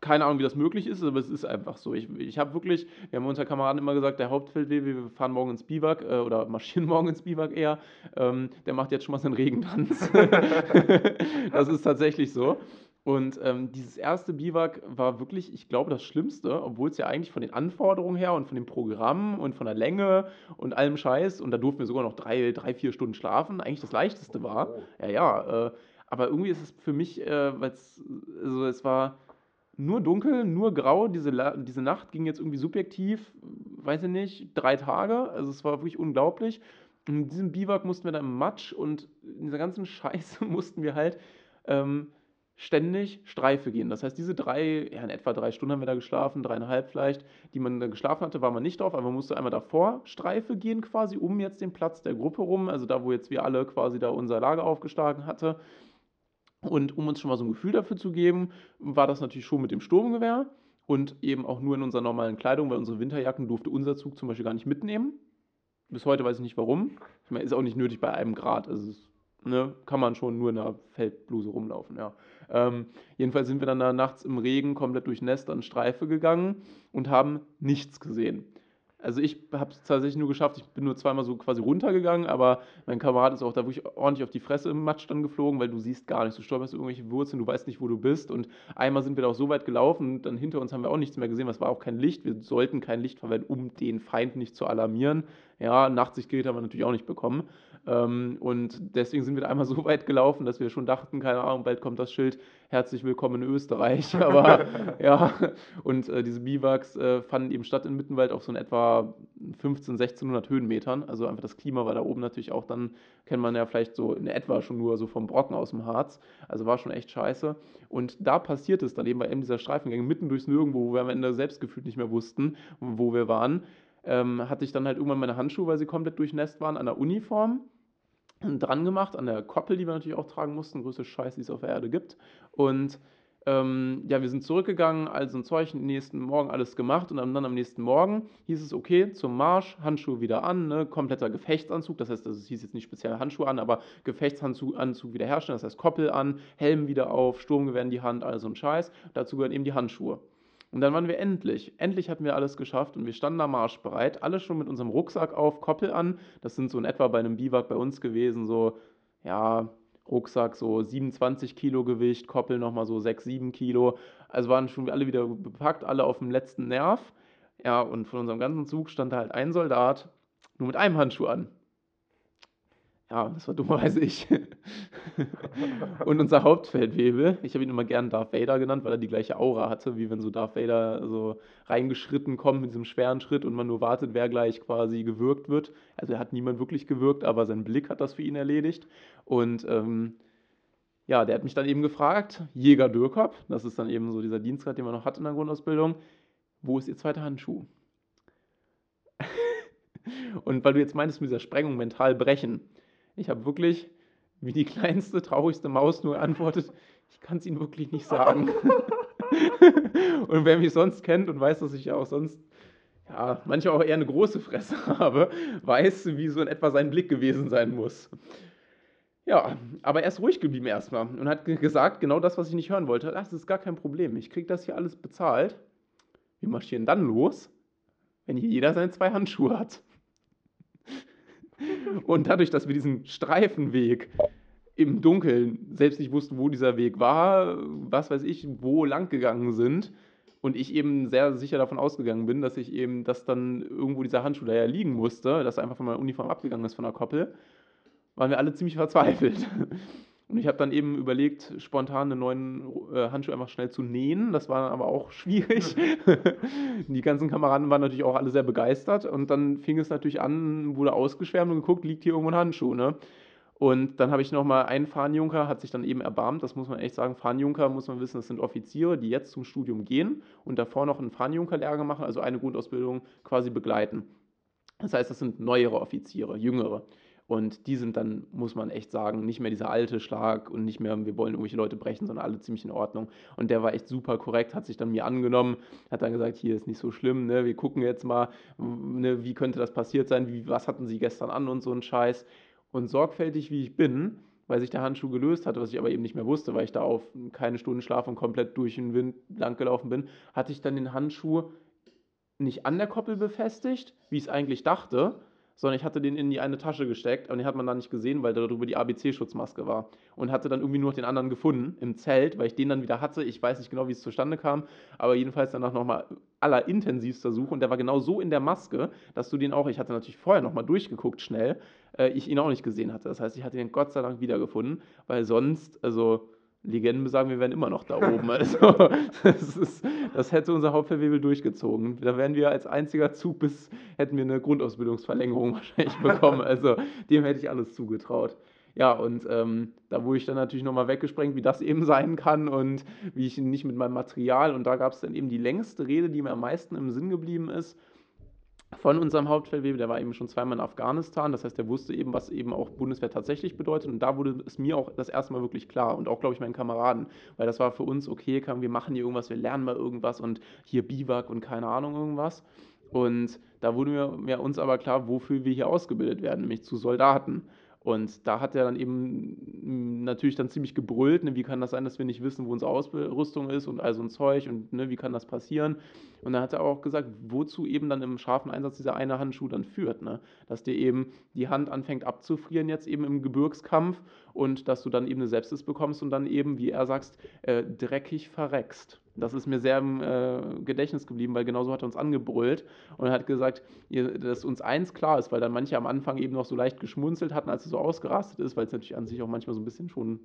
Keine Ahnung, wie das möglich ist, aber es ist einfach so. Ich, ich habe wirklich, wir haben unter Kameraden immer gesagt, der Hauptfeldwebel, wir fahren morgen ins Biwak äh, oder marschieren morgen ins Biwak eher, ähm, der macht jetzt schon mal seinen Regentanz. das ist tatsächlich so. Und ähm, dieses erste Biwak war wirklich, ich glaube, das Schlimmste, obwohl es ja eigentlich von den Anforderungen her und von dem Programm und von der Länge und allem Scheiß, und da durften wir sogar noch drei, drei vier Stunden schlafen, eigentlich das leichteste war. Oh. Ja, ja, äh, aber irgendwie ist es für mich, äh, weil es, also es war nur dunkel, nur grau. Diese, diese Nacht ging jetzt irgendwie subjektiv, weiß ich nicht, drei Tage. Also es war wirklich unglaublich. In diesem Biwak mussten wir dann im Matsch und in dieser ganzen Scheiße mussten wir halt ähm, ständig Streife gehen. Das heißt, diese drei, ja, in etwa drei Stunden haben wir da geschlafen, dreieinhalb vielleicht, die man da geschlafen hatte, war man nicht drauf, aber man musste einmal davor Streife gehen quasi, um jetzt den Platz der Gruppe rum, also da, wo jetzt wir alle quasi da unser Lager aufgeschlagen hatte. Und um uns schon mal so ein Gefühl dafür zu geben, war das natürlich schon mit dem Sturmgewehr und eben auch nur in unserer normalen Kleidung, weil unsere Winterjacken durfte unser Zug zum Beispiel gar nicht mitnehmen. Bis heute weiß ich nicht warum. Ich meine, ist auch nicht nötig bei einem Grad. Also es, ne, kann man schon nur in einer Feldbluse rumlaufen, ja. Ähm, jedenfalls sind wir dann da nachts im Regen komplett durchnässt an Streife gegangen und haben nichts gesehen. Also ich habe es tatsächlich nur geschafft, ich bin nur zweimal so quasi runtergegangen, aber mein Kamerad ist auch da wirklich ordentlich auf die Fresse im Matsch dann geflogen, weil du siehst gar nichts, du stolperst irgendwelche Wurzeln, du weißt nicht, wo du bist und einmal sind wir da auch so weit gelaufen und dann hinter uns haben wir auch nichts mehr gesehen, es war auch kein Licht, wir sollten kein Licht verwenden, um den Feind nicht zu alarmieren. Ja, Nachtsichtgerät haben wir natürlich auch nicht bekommen und deswegen sind wir einmal so weit gelaufen, dass wir schon dachten, keine Ahnung, bald kommt das Schild, herzlich willkommen in Österreich, aber ja, und äh, diese Biwaks äh, fanden eben statt in Mittenwald auf so in etwa 15, 1600 Höhenmetern. Also einfach das Klima war da oben natürlich auch dann, kennt man ja vielleicht so in etwa schon nur so vom Brocken aus dem Harz. Also war schon echt scheiße. Und da passiert es dann eben bei einem dieser Streifengänge mitten durchs Nirgendwo, wo wir am Ende selbst gefühlt nicht mehr wussten, wo wir waren, ähm, hatte ich dann halt irgendwann meine Handschuhe, weil sie komplett durchnässt waren, an der Uniform dran gemacht, an der Koppel, die wir natürlich auch tragen mussten, größte Scheiß, die es auf der Erde gibt. Und ähm, ja, wir sind zurückgegangen, also ein Zeug, nächsten Morgen alles gemacht und dann, am nächsten Morgen hieß es, okay, zum Marsch, Handschuhe wieder an, ne, kompletter Gefechtsanzug, das heißt, das hieß jetzt nicht speziell Handschuhe an, aber Gefechtsanzug Anzug wieder herstellen, das heißt Koppel an, Helm wieder auf, Sturmgewehr in die Hand, all so ein Scheiß. Dazu gehören eben die Handschuhe. Und dann waren wir endlich, endlich hatten wir alles geschafft und wir standen da marschbereit, alle schon mit unserem Rucksack auf, Koppel an. Das sind so in etwa bei einem Biwak bei uns gewesen, so, ja, Rucksack so 27 Kilo Gewicht, Koppel nochmal so 6, 7 Kilo. Also waren schon alle wieder bepackt, alle auf dem letzten Nerv. Ja, und von unserem ganzen Zug stand da halt ein Soldat, nur mit einem Handschuh an. Ja, das war dummerweise ich. und unser Hauptfeldwebel, ich habe ihn immer gern Darth Vader genannt, weil er die gleiche Aura hatte, wie wenn so Darth Vader so reingeschritten kommt mit diesem schweren Schritt und man nur wartet, wer gleich quasi gewürgt wird. Also er hat niemand wirklich gewürgt, aber sein Blick hat das für ihn erledigt. Und ähm, ja, der hat mich dann eben gefragt, Jäger Dürkop, das ist dann eben so dieser Dienstgrad, den man noch hat in der Grundausbildung, wo ist Ihr zweiter Handschuh? und weil du jetzt meintest, mit dieser Sprengung mental brechen, ich habe wirklich wie die kleinste, traurigste Maus nur antwortet, ich kann es Ihnen wirklich nicht sagen. und wer mich sonst kennt und weiß, dass ich ja auch sonst, ja, manchmal auch eher eine große Fresse habe, weiß, wie so in etwa sein Blick gewesen sein muss. Ja, aber er ist ruhig geblieben erstmal und hat gesagt, genau das, was ich nicht hören wollte. Das ist gar kein Problem. Ich kriege das hier alles bezahlt. Wir marschieren dann los, wenn hier jeder seine zwei Handschuhe hat. Und dadurch, dass wir diesen Streifenweg im Dunkeln selbst nicht wussten, wo dieser Weg war, was weiß ich, wo lang gegangen sind Und ich eben sehr sicher davon ausgegangen bin, dass ich eben, dass dann irgendwo dieser Handschuh da ja liegen musste, dass er einfach von meiner Uniform abgegangen ist von der Koppel, waren wir alle ziemlich verzweifelt. Und ich habe dann eben überlegt, spontan einen neuen äh, Handschuh einfach schnell zu nähen. Das war dann aber auch schwierig. die ganzen Kameraden waren natürlich auch alle sehr begeistert. Und dann fing es natürlich an, wurde ausgeschwärmt und geguckt, liegt hier irgendwo ein Handschuh. Ne? Und dann habe ich nochmal einen Fahnenjunker, hat sich dann eben erbarmt, das muss man echt sagen. Fahnenjunker muss man wissen, das sind Offiziere, die jetzt zum Studium gehen und davor noch einen Fahnenjunker-Lehrgang machen, also eine Grundausbildung quasi begleiten. Das heißt, das sind neuere Offiziere, jüngere. Und die sind dann, muss man echt sagen, nicht mehr dieser alte Schlag und nicht mehr, wir wollen irgendwelche Leute brechen, sondern alle ziemlich in Ordnung. Und der war echt super korrekt, hat sich dann mir angenommen, hat dann gesagt, hier ist nicht so schlimm, ne? wir gucken jetzt mal, ne, wie könnte das passiert sein, wie, was hatten sie gestern an und so ein Scheiß. Und sorgfältig wie ich bin, weil sich der Handschuh gelöst hatte, was ich aber eben nicht mehr wusste, weil ich da auf keine Stunden Schlaf und komplett durch den Wind lang gelaufen bin, hatte ich dann den Handschuh nicht an der Koppel befestigt, wie ich es eigentlich dachte, sondern ich hatte den in die eine Tasche gesteckt und den hat man da nicht gesehen, weil da drüber die ABC-Schutzmaske war. Und hatte dann irgendwie nur noch den anderen gefunden im Zelt, weil ich den dann wieder hatte. Ich weiß nicht genau, wie es zustande kam, aber jedenfalls danach nochmal allerintensivster Suche und der war genau so in der Maske, dass du den auch, ich hatte natürlich vorher nochmal durchgeguckt schnell, äh, ich ihn auch nicht gesehen hatte. Das heißt, ich hatte den Gott sei Dank wiedergefunden, weil sonst, also Legenden besagen, wir wären immer noch da oben. Also, das, ist, das hätte unser Hauptverwebel durchgezogen. Da wären wir als einziger Zug bis, hätten wir eine Grundausbildungsverlängerung wahrscheinlich bekommen. Also, dem hätte ich alles zugetraut. Ja, und ähm, da wurde ich dann natürlich nochmal weggesprengt, wie das eben sein kann und wie ich nicht mit meinem Material. Und da gab es dann eben die längste Rede, die mir am meisten im Sinn geblieben ist von unserem Hauptfeldwebel, der war eben schon zweimal in Afghanistan, das heißt, der wusste eben, was eben auch Bundeswehr tatsächlich bedeutet. Und da wurde es mir auch das erste Mal wirklich klar und auch, glaube ich, meinen Kameraden, weil das war für uns, okay, kann, wir machen hier irgendwas, wir lernen mal irgendwas und hier Biwak und keine Ahnung irgendwas. Und da wurde mir, mir uns aber klar, wofür wir hier ausgebildet werden, nämlich zu Soldaten und da hat er dann eben natürlich dann ziemlich gebrüllt, ne, wie kann das sein, dass wir nicht wissen, wo unsere Ausrüstung ist und all so ein Zeug und ne, wie kann das passieren. Und dann hat er auch gesagt, wozu eben dann im scharfen Einsatz dieser eine Handschuh dann führt. Ne? Dass dir eben die Hand anfängt abzufrieren jetzt eben im Gebirgskampf und dass du dann eben eine Sepsis bekommst und dann eben, wie er sagt, äh, dreckig verreckst. Das ist mir sehr im äh, Gedächtnis geblieben, weil genauso hat er uns angebrüllt und hat gesagt, dass uns eins klar ist, weil dann manche am Anfang eben noch so leicht geschmunzelt hatten, als er so ausgerastet ist, weil es natürlich an sich auch manchmal so ein bisschen schon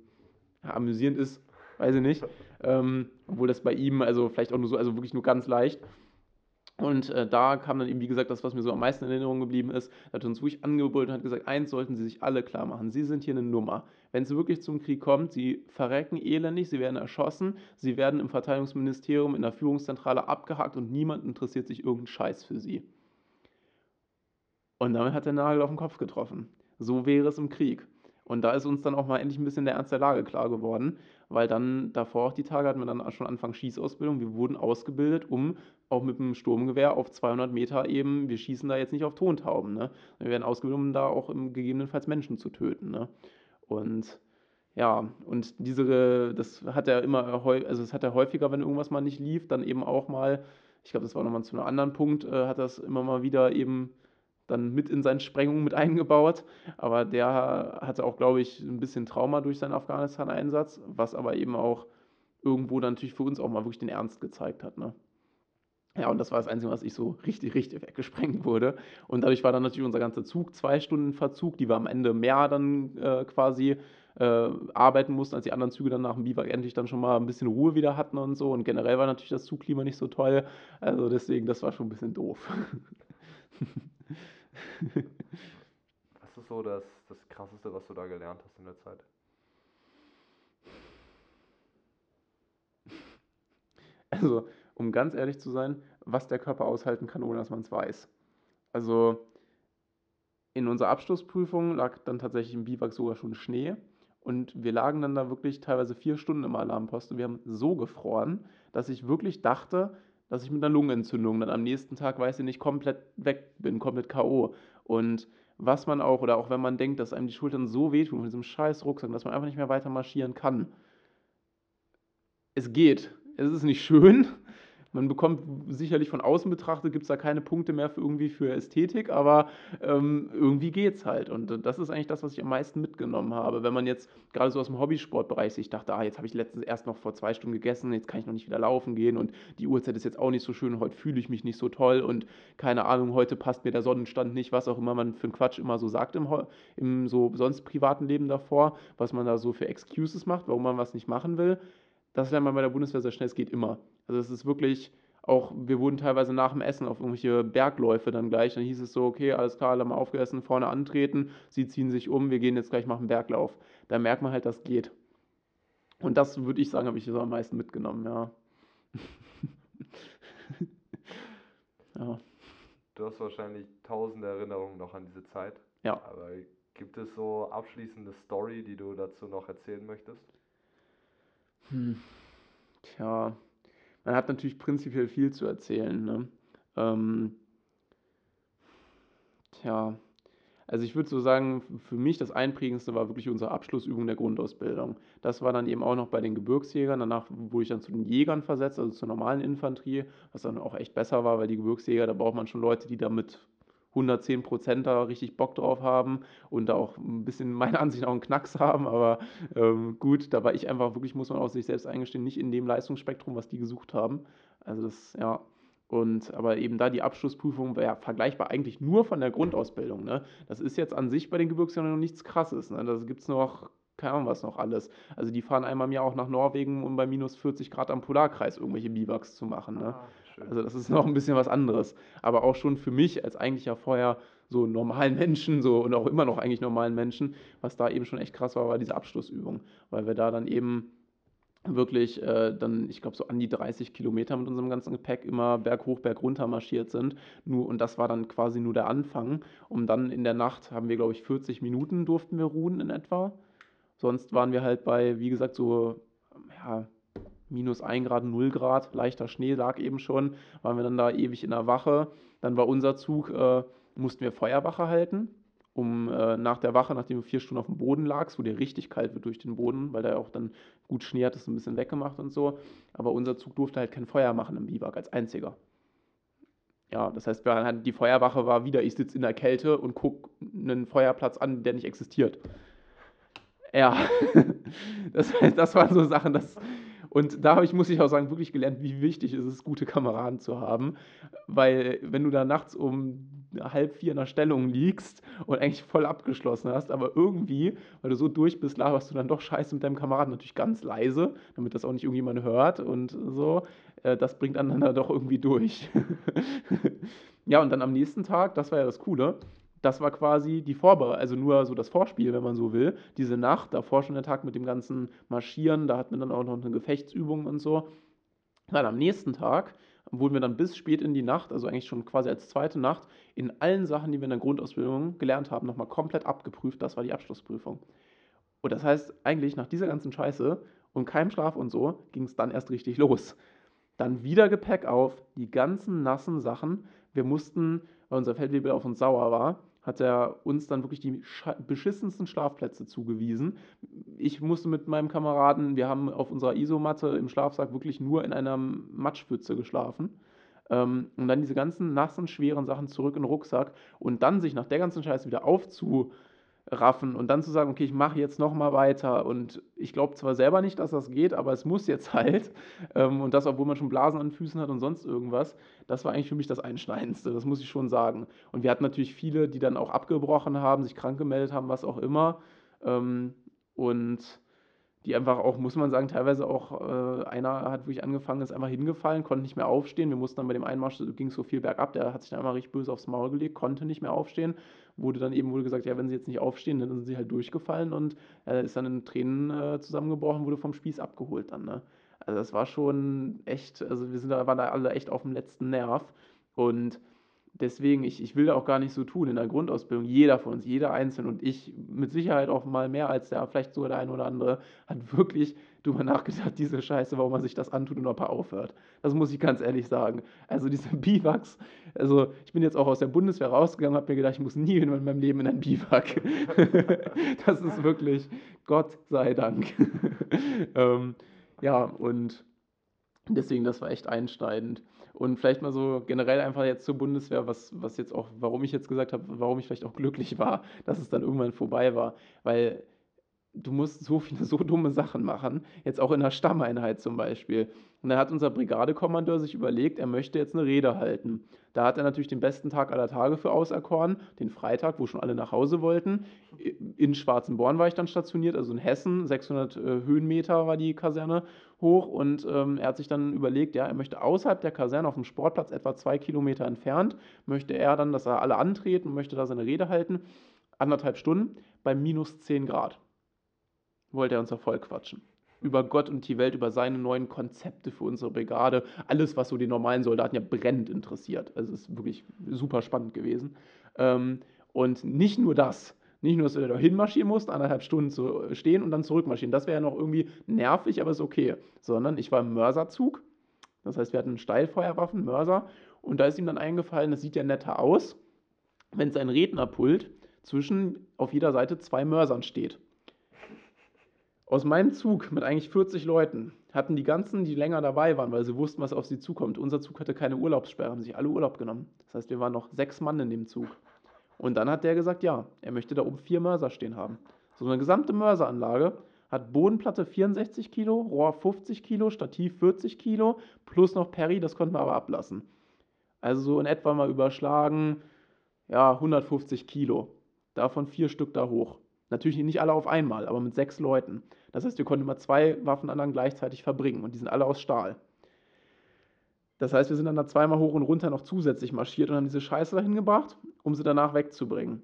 ja, amüsierend ist, weiß ich nicht. Ähm, obwohl das bei ihm, also vielleicht auch nur so, also wirklich nur ganz leicht. Und äh, da kam dann eben, wie gesagt, das, was mir so am meisten in Erinnerung geblieben ist, er hat uns wirklich angebrüllt und hat gesagt, eins sollten Sie sich alle klar machen, Sie sind hier eine Nummer. Wenn es wirklich zum Krieg kommt, Sie verrecken elendig, Sie werden erschossen, Sie werden im Verteidigungsministerium in der Führungszentrale abgehakt und niemand interessiert sich irgendeinen Scheiß für Sie. Und damit hat der Nagel auf den Kopf getroffen. So wäre es im Krieg. Und da ist uns dann auch mal endlich ein bisschen der Ernst der Lage klar geworden, weil dann davor auch die Tage hatten wir dann schon Anfang Schießausbildung. Wir wurden ausgebildet, um auch mit dem Sturmgewehr auf 200 Meter eben, wir schießen da jetzt nicht auf Tontauben. Ne? Wir werden ausgebildet, um da auch gegebenenfalls Menschen zu töten. Ne? Und ja, und diese, das hat er immer, also das hat er häufiger, wenn irgendwas mal nicht lief, dann eben auch mal, ich glaube, das war nochmal zu einem anderen Punkt, äh, hat das immer mal wieder eben dann mit in seine Sprengung mit eingebaut. Aber der hatte auch, glaube ich, ein bisschen Trauma durch seinen Afghanistan-Einsatz, was aber eben auch irgendwo dann natürlich für uns auch mal wirklich den Ernst gezeigt hat. Ne? Ja, und das war das Einzige, was ich so richtig, richtig weggesprengt wurde. Und dadurch war dann natürlich unser ganzer Zug zwei Stunden Verzug, die wir am Ende mehr dann äh, quasi äh, arbeiten mussten, als die anderen Züge dann nach dem Biwak endlich dann schon mal ein bisschen Ruhe wieder hatten und so. Und generell war natürlich das Zugklima nicht so toll. Also deswegen, das war schon ein bisschen doof. was ist so das, das Krasseste, was du da gelernt hast in der Zeit? Also, um ganz ehrlich zu sein, was der Körper aushalten kann, ohne dass man es weiß. Also, in unserer Abschlussprüfung lag dann tatsächlich im Biwak sogar schon Schnee. Und wir lagen dann da wirklich teilweise vier Stunden im Alarmposten. Wir haben so gefroren, dass ich wirklich dachte, dass ich mit einer Lungenentzündung dann am nächsten Tag, weiß ich nicht, komplett weg bin, komplett K.O. Und was man auch, oder auch wenn man denkt, dass einem die Schultern so wehtun von diesem scheiß Rucksack, dass man einfach nicht mehr weiter marschieren kann. Es geht. Es ist nicht schön, Man bekommt sicherlich von außen betrachtet, gibt es da keine Punkte mehr für irgendwie für Ästhetik, aber ähm, irgendwie es halt. Und das ist eigentlich das, was ich am meisten mitgenommen habe. Wenn man jetzt gerade so aus dem Hobbysportbereich sich dachte, ah, jetzt habe ich letztens erst noch vor zwei Stunden gegessen, jetzt kann ich noch nicht wieder laufen gehen und die Uhrzeit ist jetzt auch nicht so schön, heute fühle ich mich nicht so toll und keine Ahnung, heute passt mir der Sonnenstand nicht, was auch immer man für einen Quatsch immer so sagt im, im so sonst privaten Leben davor, was man da so für Excuses macht, warum man was nicht machen will. Das lernt man bei der Bundeswehr sehr schnell, es geht immer. Also es ist wirklich auch, wir wurden teilweise nach dem Essen auf irgendwelche Bergläufe dann gleich. Dann hieß es so, okay, alles klar, alle mal aufgegessen, vorne antreten, sie ziehen sich um, wir gehen jetzt gleich machen Berglauf. Da merkt man halt, das geht. Und das würde ich sagen, habe ich so am meisten mitgenommen, ja. ja. Du hast wahrscheinlich tausende Erinnerungen noch an diese Zeit. Ja. Aber gibt es so abschließende Story, die du dazu noch erzählen möchtest? Hm. Tja, man hat natürlich prinzipiell viel zu erzählen. Ne? Ähm, tja, also ich würde so sagen, für mich das Einprägendste war wirklich unsere Abschlussübung der Grundausbildung. Das war dann eben auch noch bei den Gebirgsjägern. Danach wurde ich dann zu den Jägern versetzt, also zur normalen Infanterie, was dann auch echt besser war, weil die Gebirgsjäger, da braucht man schon Leute, die damit 110 Prozent da richtig Bock drauf haben und da auch ein bisschen meiner Ansicht nach einen Knacks haben. Aber ähm, gut, da war ich einfach wirklich, muss man auch sich selbst eingestehen, nicht in dem Leistungsspektrum, was die gesucht haben. Also das, ja, und aber eben da die Abschlussprüfung wäre ja, vergleichbar eigentlich nur von der Grundausbildung. Ne? Das ist jetzt an sich bei den Gebirgsjägern noch nichts krasses. Ne? Da gibt es noch, keine Ahnung was noch alles. Also die fahren einmal im Jahr auch nach Norwegen, um bei minus 40 Grad am Polarkreis irgendwelche Biwaks zu machen. Ne? Ah, also das ist noch ein bisschen was anderes. Aber auch schon für mich als eigentlich ja vorher so normalen Menschen so und auch immer noch eigentlich normalen Menschen, was da eben schon echt krass war, war diese Abschlussübung. Weil wir da dann eben wirklich äh, dann, ich glaube, so an die 30 Kilometer mit unserem ganzen Gepäck immer berghoch, bergunter marschiert sind. Nur, und das war dann quasi nur der Anfang. Um dann in der Nacht haben wir, glaube ich, 40 Minuten durften wir ruhen in etwa. Sonst waren wir halt bei, wie gesagt, so ja, minus 1 Grad, 0 Grad, leichter Schnee lag eben schon, waren wir dann da ewig in der Wache. Dann war unser Zug, äh, mussten wir Feuerwache halten um äh, nach der Wache, nachdem du vier Stunden auf dem Boden lagst, wo dir richtig kalt wird durch den Boden, weil da auch dann gut Schnee hat, ist ein bisschen weggemacht und so. Aber unser Zug durfte halt kein Feuer machen im Biwak als einziger. Ja, das heißt, die Feuerwache war wieder, ich sitze in der Kälte und gucke einen Feuerplatz an, der nicht existiert. Ja, das, das waren so Sachen, das, und da habe ich, muss ich auch sagen, wirklich gelernt, wie wichtig ist es, gute Kameraden zu haben. Weil wenn du da nachts um halb vier in der Stellung liegst und eigentlich voll abgeschlossen hast, aber irgendwie, weil du so durch bist, laberst du dann doch scheiße mit deinem Kameraden natürlich ganz leise, damit das auch nicht irgendjemand hört und so. Äh, das bringt einander doch irgendwie durch. ja, und dann am nächsten Tag, das war ja das Coole, das war quasi die Vorbereitung, also nur so das Vorspiel, wenn man so will. Diese Nacht, davor schon der Tag mit dem ganzen Marschieren, da hatten wir dann auch noch eine Gefechtsübung und so. Dann am nächsten Tag wurden wir dann bis spät in die Nacht, also eigentlich schon quasi als zweite Nacht, in allen Sachen, die wir in der Grundausbildung gelernt haben, nochmal komplett abgeprüft. Das war die Abschlussprüfung. Und das heißt, eigentlich nach dieser ganzen Scheiße und keinem Schlaf und so, ging es dann erst richtig los. Dann wieder Gepäck auf, die ganzen nassen Sachen. Wir mussten, weil unser Feldwebel auf uns sauer war, hat er uns dann wirklich die beschissensten Schlafplätze zugewiesen. Ich musste mit meinem Kameraden, wir haben auf unserer Isomatte im Schlafsack wirklich nur in einer Matschpfütze geschlafen. Ähm, und dann diese ganzen nassen, schweren Sachen zurück in den Rucksack und dann sich nach der ganzen Scheiße wieder aufzu raffen und dann zu sagen, okay, ich mache jetzt nochmal weiter und ich glaube zwar selber nicht, dass das geht, aber es muss jetzt halt ähm, und das, obwohl man schon Blasen an Füßen hat und sonst irgendwas, das war eigentlich für mich das Einschneidendste, das muss ich schon sagen. Und wir hatten natürlich viele, die dann auch abgebrochen haben, sich krank gemeldet haben, was auch immer ähm, und die einfach auch, muss man sagen, teilweise auch, äh, einer hat wirklich angefangen, ist einfach hingefallen, konnte nicht mehr aufstehen. Wir mussten dann bei dem Einmarsch, ging so viel bergab, der hat sich dann einmal richtig böse aufs Maul gelegt, konnte nicht mehr aufstehen. Wurde dann eben wohl gesagt, ja, wenn sie jetzt nicht aufstehen, dann sind sie halt durchgefallen und er ist dann in Tränen äh, zusammengebrochen, wurde vom Spieß abgeholt dann. Ne? Also das war schon echt, also wir sind da, waren da alle echt auf dem letzten Nerv und deswegen, ich, ich will da auch gar nicht so tun in der Grundausbildung. Jeder von uns, jeder Einzelne und ich mit Sicherheit auch mal mehr als der, vielleicht sogar der eine oder andere, hat wirklich drüber nachgedacht, diese Scheiße, warum man sich das antut und ob er aufhört. Das muss ich ganz ehrlich sagen. Also diese Biwaks, also ich bin jetzt auch aus der Bundeswehr rausgegangen, habe mir gedacht, ich muss nie in meinem Leben in ein Biwak. das ist wirklich, Gott sei Dank. ähm, ja, und Deswegen, das war echt einschneidend. Und vielleicht mal so generell einfach jetzt zur Bundeswehr, was, was jetzt auch, warum ich jetzt gesagt habe, warum ich vielleicht auch glücklich war, dass es dann irgendwann vorbei war. Weil du musst so viele so dumme Sachen machen, jetzt auch in der Stammeinheit zum Beispiel. Und dann hat unser Brigadekommandeur sich überlegt, er möchte jetzt eine Rede halten. Da hat er natürlich den besten Tag aller Tage für auserkoren, den Freitag, wo schon alle nach Hause wollten. In Schwarzenborn war ich dann stationiert, also in Hessen, 600 äh, Höhenmeter war die Kaserne hoch. Und ähm, er hat sich dann überlegt, ja, er möchte außerhalb der Kaserne auf dem Sportplatz, etwa zwei Kilometer entfernt, möchte er dann, dass er alle antreten und möchte da seine Rede halten. Anderthalb Stunden bei minus 10 Grad wollte er uns voll quatschen. Über Gott und die Welt, über seine neuen Konzepte für unsere Brigade. Alles, was so die normalen Soldaten ja brennend interessiert. Also es ist wirklich super spannend gewesen. Ähm, und nicht nur das. Nicht nur, dass wir da hinmarschieren mussten, anderthalb Stunden zu stehen und dann zurückmarschieren. Das wäre ja noch irgendwie nervig, aber ist okay. Sondern ich war im Mörserzug. Das heißt, wir hatten Steilfeuerwaffen, Mörser. Und da ist ihm dann eingefallen, das sieht ja netter aus, wenn sein Rednerpult zwischen auf jeder Seite zwei Mörsern steht. Aus meinem Zug mit eigentlich 40 Leuten hatten die ganzen, die länger dabei waren, weil sie wussten, was auf sie zukommt. Unser Zug hatte keine Urlaubssperre, haben sich alle Urlaub genommen. Das heißt, wir waren noch sechs Mann in dem Zug. Und dann hat der gesagt, ja, er möchte da oben vier Mörser stehen haben. So eine gesamte Mörseranlage hat Bodenplatte 64 Kilo, Rohr 50 Kilo, Stativ 40 Kilo, plus noch Perry, das konnten wir aber ablassen. Also so in etwa mal überschlagen, ja, 150 Kilo. Davon vier Stück da hoch. Natürlich nicht alle auf einmal, aber mit sechs Leuten. Das heißt, wir konnten immer zwei Waffenanlagen gleichzeitig verbringen und die sind alle aus Stahl. Das heißt, wir sind dann da zweimal hoch und runter noch zusätzlich marschiert und haben diese Scheiße dahin gebracht, um sie danach wegzubringen.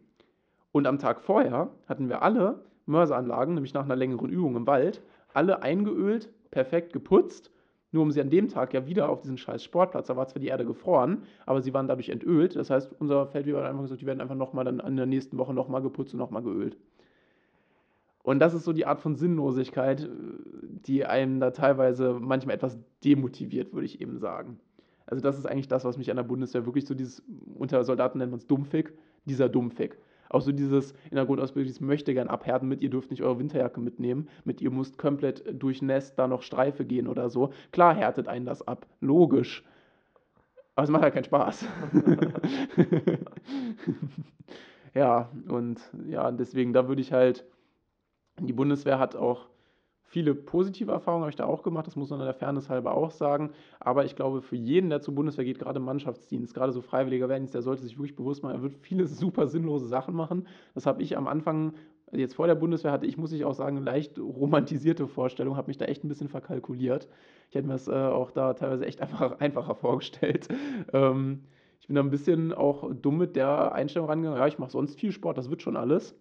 Und am Tag vorher hatten wir alle Mörseranlagen, nämlich nach einer längeren Übung im Wald, alle eingeölt, perfekt geputzt, nur um sie an dem Tag ja wieder auf diesen scheiß Sportplatz, da war zwar die Erde gefroren, aber sie waren dadurch entölt. Das heißt, unser Feldwebel hat einfach gesagt, die werden einfach nochmal dann in der nächsten Woche nochmal geputzt und nochmal geölt. Und das ist so die Art von Sinnlosigkeit, die einen da teilweise manchmal etwas demotiviert, würde ich eben sagen. Also das ist eigentlich das, was mich an der Bundeswehr wirklich so dieses, unter Soldaten nennt man es Dummfick, dieser Dummfick. Auch so dieses in der Grundausbildung, dieses möchte gern abhärten mit, ihr dürft nicht eure Winterjacke mitnehmen, mit ihr müsst komplett durch Nest da noch Streife gehen oder so. Klar härtet einen das ab, logisch. Aber es macht halt keinen Spaß. ja, und ja, deswegen, da würde ich halt die Bundeswehr hat auch viele positive Erfahrungen, habe ich da auch gemacht, das muss man in der Fairness halber auch sagen. Aber ich glaube, für jeden, der zur Bundeswehr geht, gerade Mannschaftsdienst, gerade so freiwilliger Wehrdienst, der sollte sich wirklich bewusst machen, er wird viele super sinnlose Sachen machen. Das habe ich am Anfang, jetzt vor der Bundeswehr hatte ich, muss ich auch sagen, leicht romantisierte Vorstellung, habe mich da echt ein bisschen verkalkuliert. Ich hätte mir das äh, auch da teilweise echt einfach einfacher vorgestellt. Ähm, ich bin da ein bisschen auch dumm mit der Einstellung rangegangen, ja, ich mache sonst viel Sport, das wird schon alles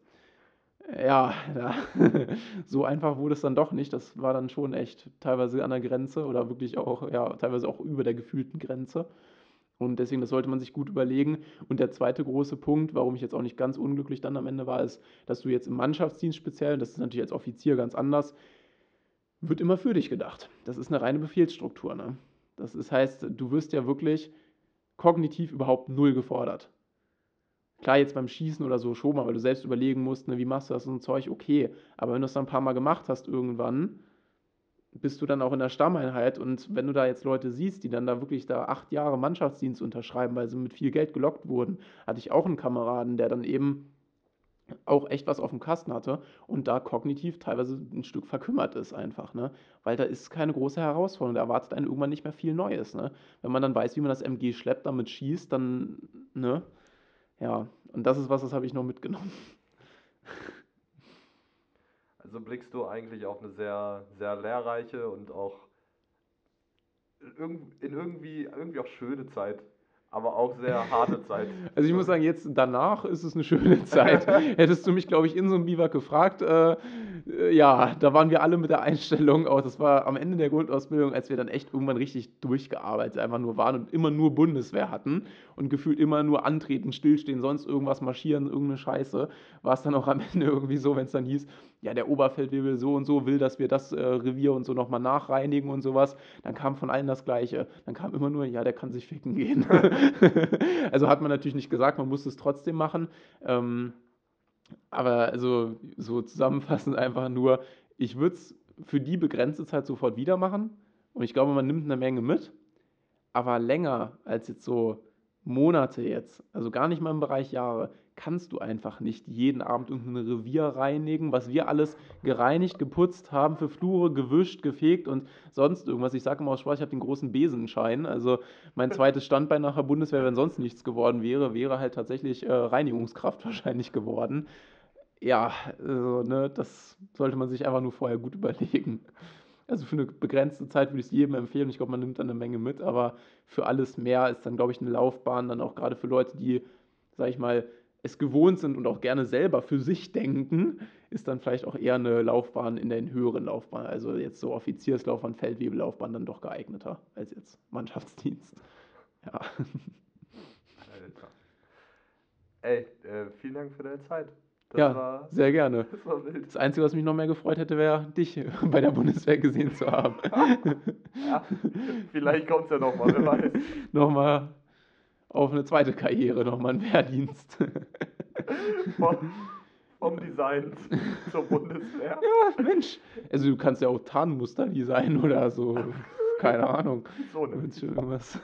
ja, ja. so einfach wurde es dann doch nicht. Das war dann schon echt teilweise an der Grenze oder wirklich auch, ja, teilweise auch über der gefühlten Grenze. Und deswegen, das sollte man sich gut überlegen. Und der zweite große Punkt, warum ich jetzt auch nicht ganz unglücklich dann am Ende war, ist, dass du jetzt im Mannschaftsdienst speziell, das ist natürlich als Offizier ganz anders, wird immer für dich gedacht. Das ist eine reine Befehlsstruktur. Ne? Das ist, heißt, du wirst ja wirklich kognitiv überhaupt null gefordert. Klar, jetzt beim Schießen oder so schon mal, weil du selbst überlegen musst, ne, wie machst du das und so Zeug, okay. Aber wenn du es dann ein paar Mal gemacht hast irgendwann, bist du dann auch in der Stammeinheit und wenn du da jetzt Leute siehst, die dann da wirklich da acht Jahre Mannschaftsdienst unterschreiben, weil sie mit viel Geld gelockt wurden, hatte ich auch einen Kameraden, der dann eben auch echt was auf dem Kasten hatte und da kognitiv teilweise ein Stück verkümmert ist einfach, ne? Weil da ist keine große Herausforderung, da erwartet einen irgendwann nicht mehr viel Neues, ne? Wenn man dann weiß, wie man das MG schleppt, damit schießt, dann, ne? Ja, und das ist was, das habe ich noch mitgenommen. Also blickst du eigentlich auf eine sehr, sehr lehrreiche und auch in irgendwie, irgendwie auch schöne Zeit aber auch sehr harte Zeit. Also ich muss sagen, jetzt danach ist es eine schöne Zeit. Hättest du mich, glaube ich, in so einem Biwak gefragt, äh, äh, ja, da waren wir alle mit der Einstellung auch, das war am Ende der Grundausbildung, als wir dann echt irgendwann richtig durchgearbeitet einfach nur waren und immer nur Bundeswehr hatten und gefühlt immer nur antreten, stillstehen, sonst irgendwas marschieren, irgendeine Scheiße, war es dann auch am Ende irgendwie so, wenn es dann hieß, ja, der Oberfeldwebel so und so will, dass wir das äh, Revier und so nochmal nachreinigen und sowas, dann kam von allen das Gleiche. Dann kam immer nur, ja, der kann sich ficken gehen. also hat man natürlich nicht gesagt, man musste es trotzdem machen. Ähm, aber also so zusammenfassend einfach nur, ich würde es für die begrenzte Zeit sofort wieder machen, Und ich glaube, man nimmt eine Menge mit, aber länger als jetzt so Monate jetzt, also gar nicht mal im Bereich Jahre, kannst du einfach nicht jeden Abend irgendein Revier reinigen, was wir alles gereinigt, geputzt haben, für Flure gewischt, gefegt und sonst irgendwas. Ich sage immer aus Spaß, ich habe den großen Besenschein. Also mein zweites Standbein nach der Bundeswehr, wenn sonst nichts geworden wäre, wäre halt tatsächlich äh, Reinigungskraft wahrscheinlich geworden. Ja, also, ne, das sollte man sich einfach nur vorher gut überlegen. Also für eine begrenzte Zeit würde ich es jedem empfehlen. Ich glaube, man nimmt dann eine Menge mit, aber für alles mehr ist dann, glaube ich, eine Laufbahn dann auch gerade für Leute, die, sage ich mal, es gewohnt sind und auch gerne selber für sich denken, ist dann vielleicht auch eher eine Laufbahn in den höheren Laufbahn, also jetzt so Offizierslaufbahn, Feldwebellaufbahn dann doch geeigneter als jetzt Mannschaftsdienst. Ja. Alter. Ey, äh, vielen Dank für deine Zeit. Das ja, war, sehr gerne. Das, war wild. das Einzige, was mich noch mehr gefreut hätte, wäre, dich bei der Bundeswehr gesehen zu haben. ja, vielleicht kommt es ja nochmal, wer weiß. nochmal auf eine zweite Karriere, nochmal ein Wehrdienst. Vom, vom Design zur Bundeswehr. Ja, Mensch. Also du kannst ja auch Tarnmuster designen oder so. Keine Ahnung. So ne? Irgendwas.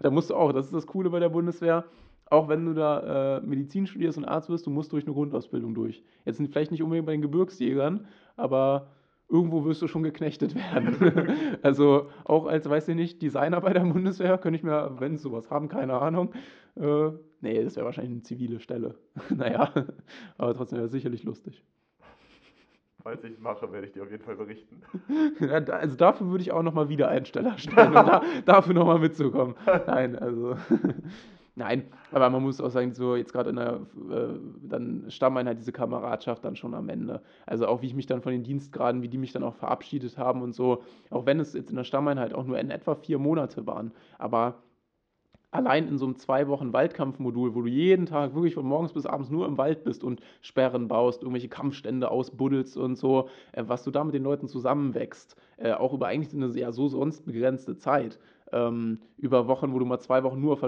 da musst du auch, das ist das Coole bei der Bundeswehr auch wenn du da äh, Medizin studierst und Arzt wirst, du musst durch eine Grundausbildung durch. Jetzt vielleicht nicht unbedingt bei den Gebirgsjägern, aber irgendwo wirst du schon geknechtet werden. also auch als, weiß ich nicht, Designer bei der Bundeswehr, könnte ich mir, wenn sie sowas haben, keine Ahnung. Äh, nee, das wäre wahrscheinlich eine zivile Stelle. naja, aber trotzdem wäre sicherlich lustig. Falls ich es mache, werde ich dir auf jeden Fall berichten. Ja, also dafür würde ich auch nochmal wieder einen Steller stellen, um da, dafür nochmal mitzukommen. Nein, also Nein, aber man muss auch sagen, so jetzt gerade in der äh, dann Stammeinheit diese Kameradschaft dann schon am Ende. Also auch wie ich mich dann von den Dienstgraden, wie die mich dann auch verabschiedet haben und so, auch wenn es jetzt in der Stammeinheit auch nur in etwa vier Monate waren. Aber allein in so einem zwei Wochen Waldkampfmodul, wo du jeden Tag wirklich von morgens bis abends nur im Wald bist und Sperren baust, irgendwelche Kampfstände ausbuddelst und so, äh, was du da mit den Leuten zusammenwächst, äh, auch über eigentlich eine ja so sonst begrenzte Zeit ähm, über Wochen, wo du mal zwei Wochen nur auf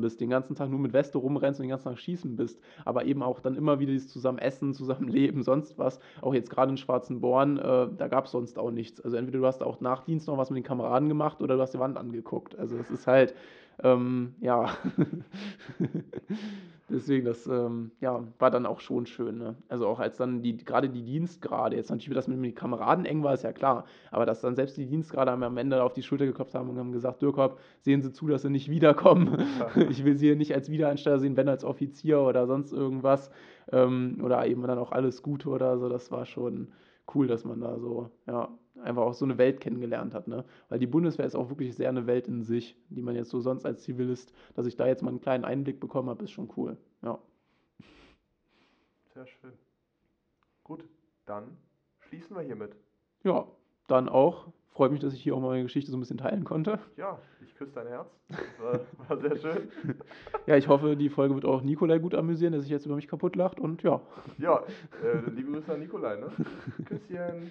bist, den ganzen Tag nur mit Weste rumrennst und den ganzen Tag schießen bist, aber eben auch dann immer wieder dieses zusammen essen, zusammen leben, sonst was. Auch jetzt gerade in Schwarzen Born, äh, da gab es sonst auch nichts. Also entweder du hast auch nach Dienst noch was mit den Kameraden gemacht oder du hast die Wand angeguckt. Also es ist halt, ähm, ja, deswegen, das ähm, ja, war dann auch schon schön. Ne? Also auch als dann die, gerade die Dienstgrade, jetzt natürlich, dass mit den Kameraden eng war, ist ja klar, aber dass dann selbst die Dienstgrade am Ende auf die Schulter geklopft haben und haben gesagt, Dirkop, sehen Sie zu, dass Sie nicht wiederkommen. ich will Sie hier nicht als Wiedereinsteiger sehen, wenn als Offizier oder sonst irgendwas. Ähm, oder eben dann auch alles Gute oder so, das war schon cool, dass man da so, ja, einfach auch so eine Welt kennengelernt hat. Ne? Weil die Bundeswehr ist auch wirklich sehr eine Welt in sich, die man jetzt so sonst als Zivilist, dass ich da jetzt mal einen kleinen Einblick bekommen habe, ist schon cool. Ja. Sehr schön. Gut, dann schließen wir hiermit. Ja, dann auch freut mich, dass ich hier auch meine Geschichte so ein bisschen teilen konnte. Ja, ich küsse dein Herz. Das war, war sehr schön. ja, ich hoffe, die Folge wird auch Nikolai gut amüsieren, der sich jetzt über mich kaputt lacht und ja. Ja, äh, liebe Grüße an Nikolai, ne? Küsschen.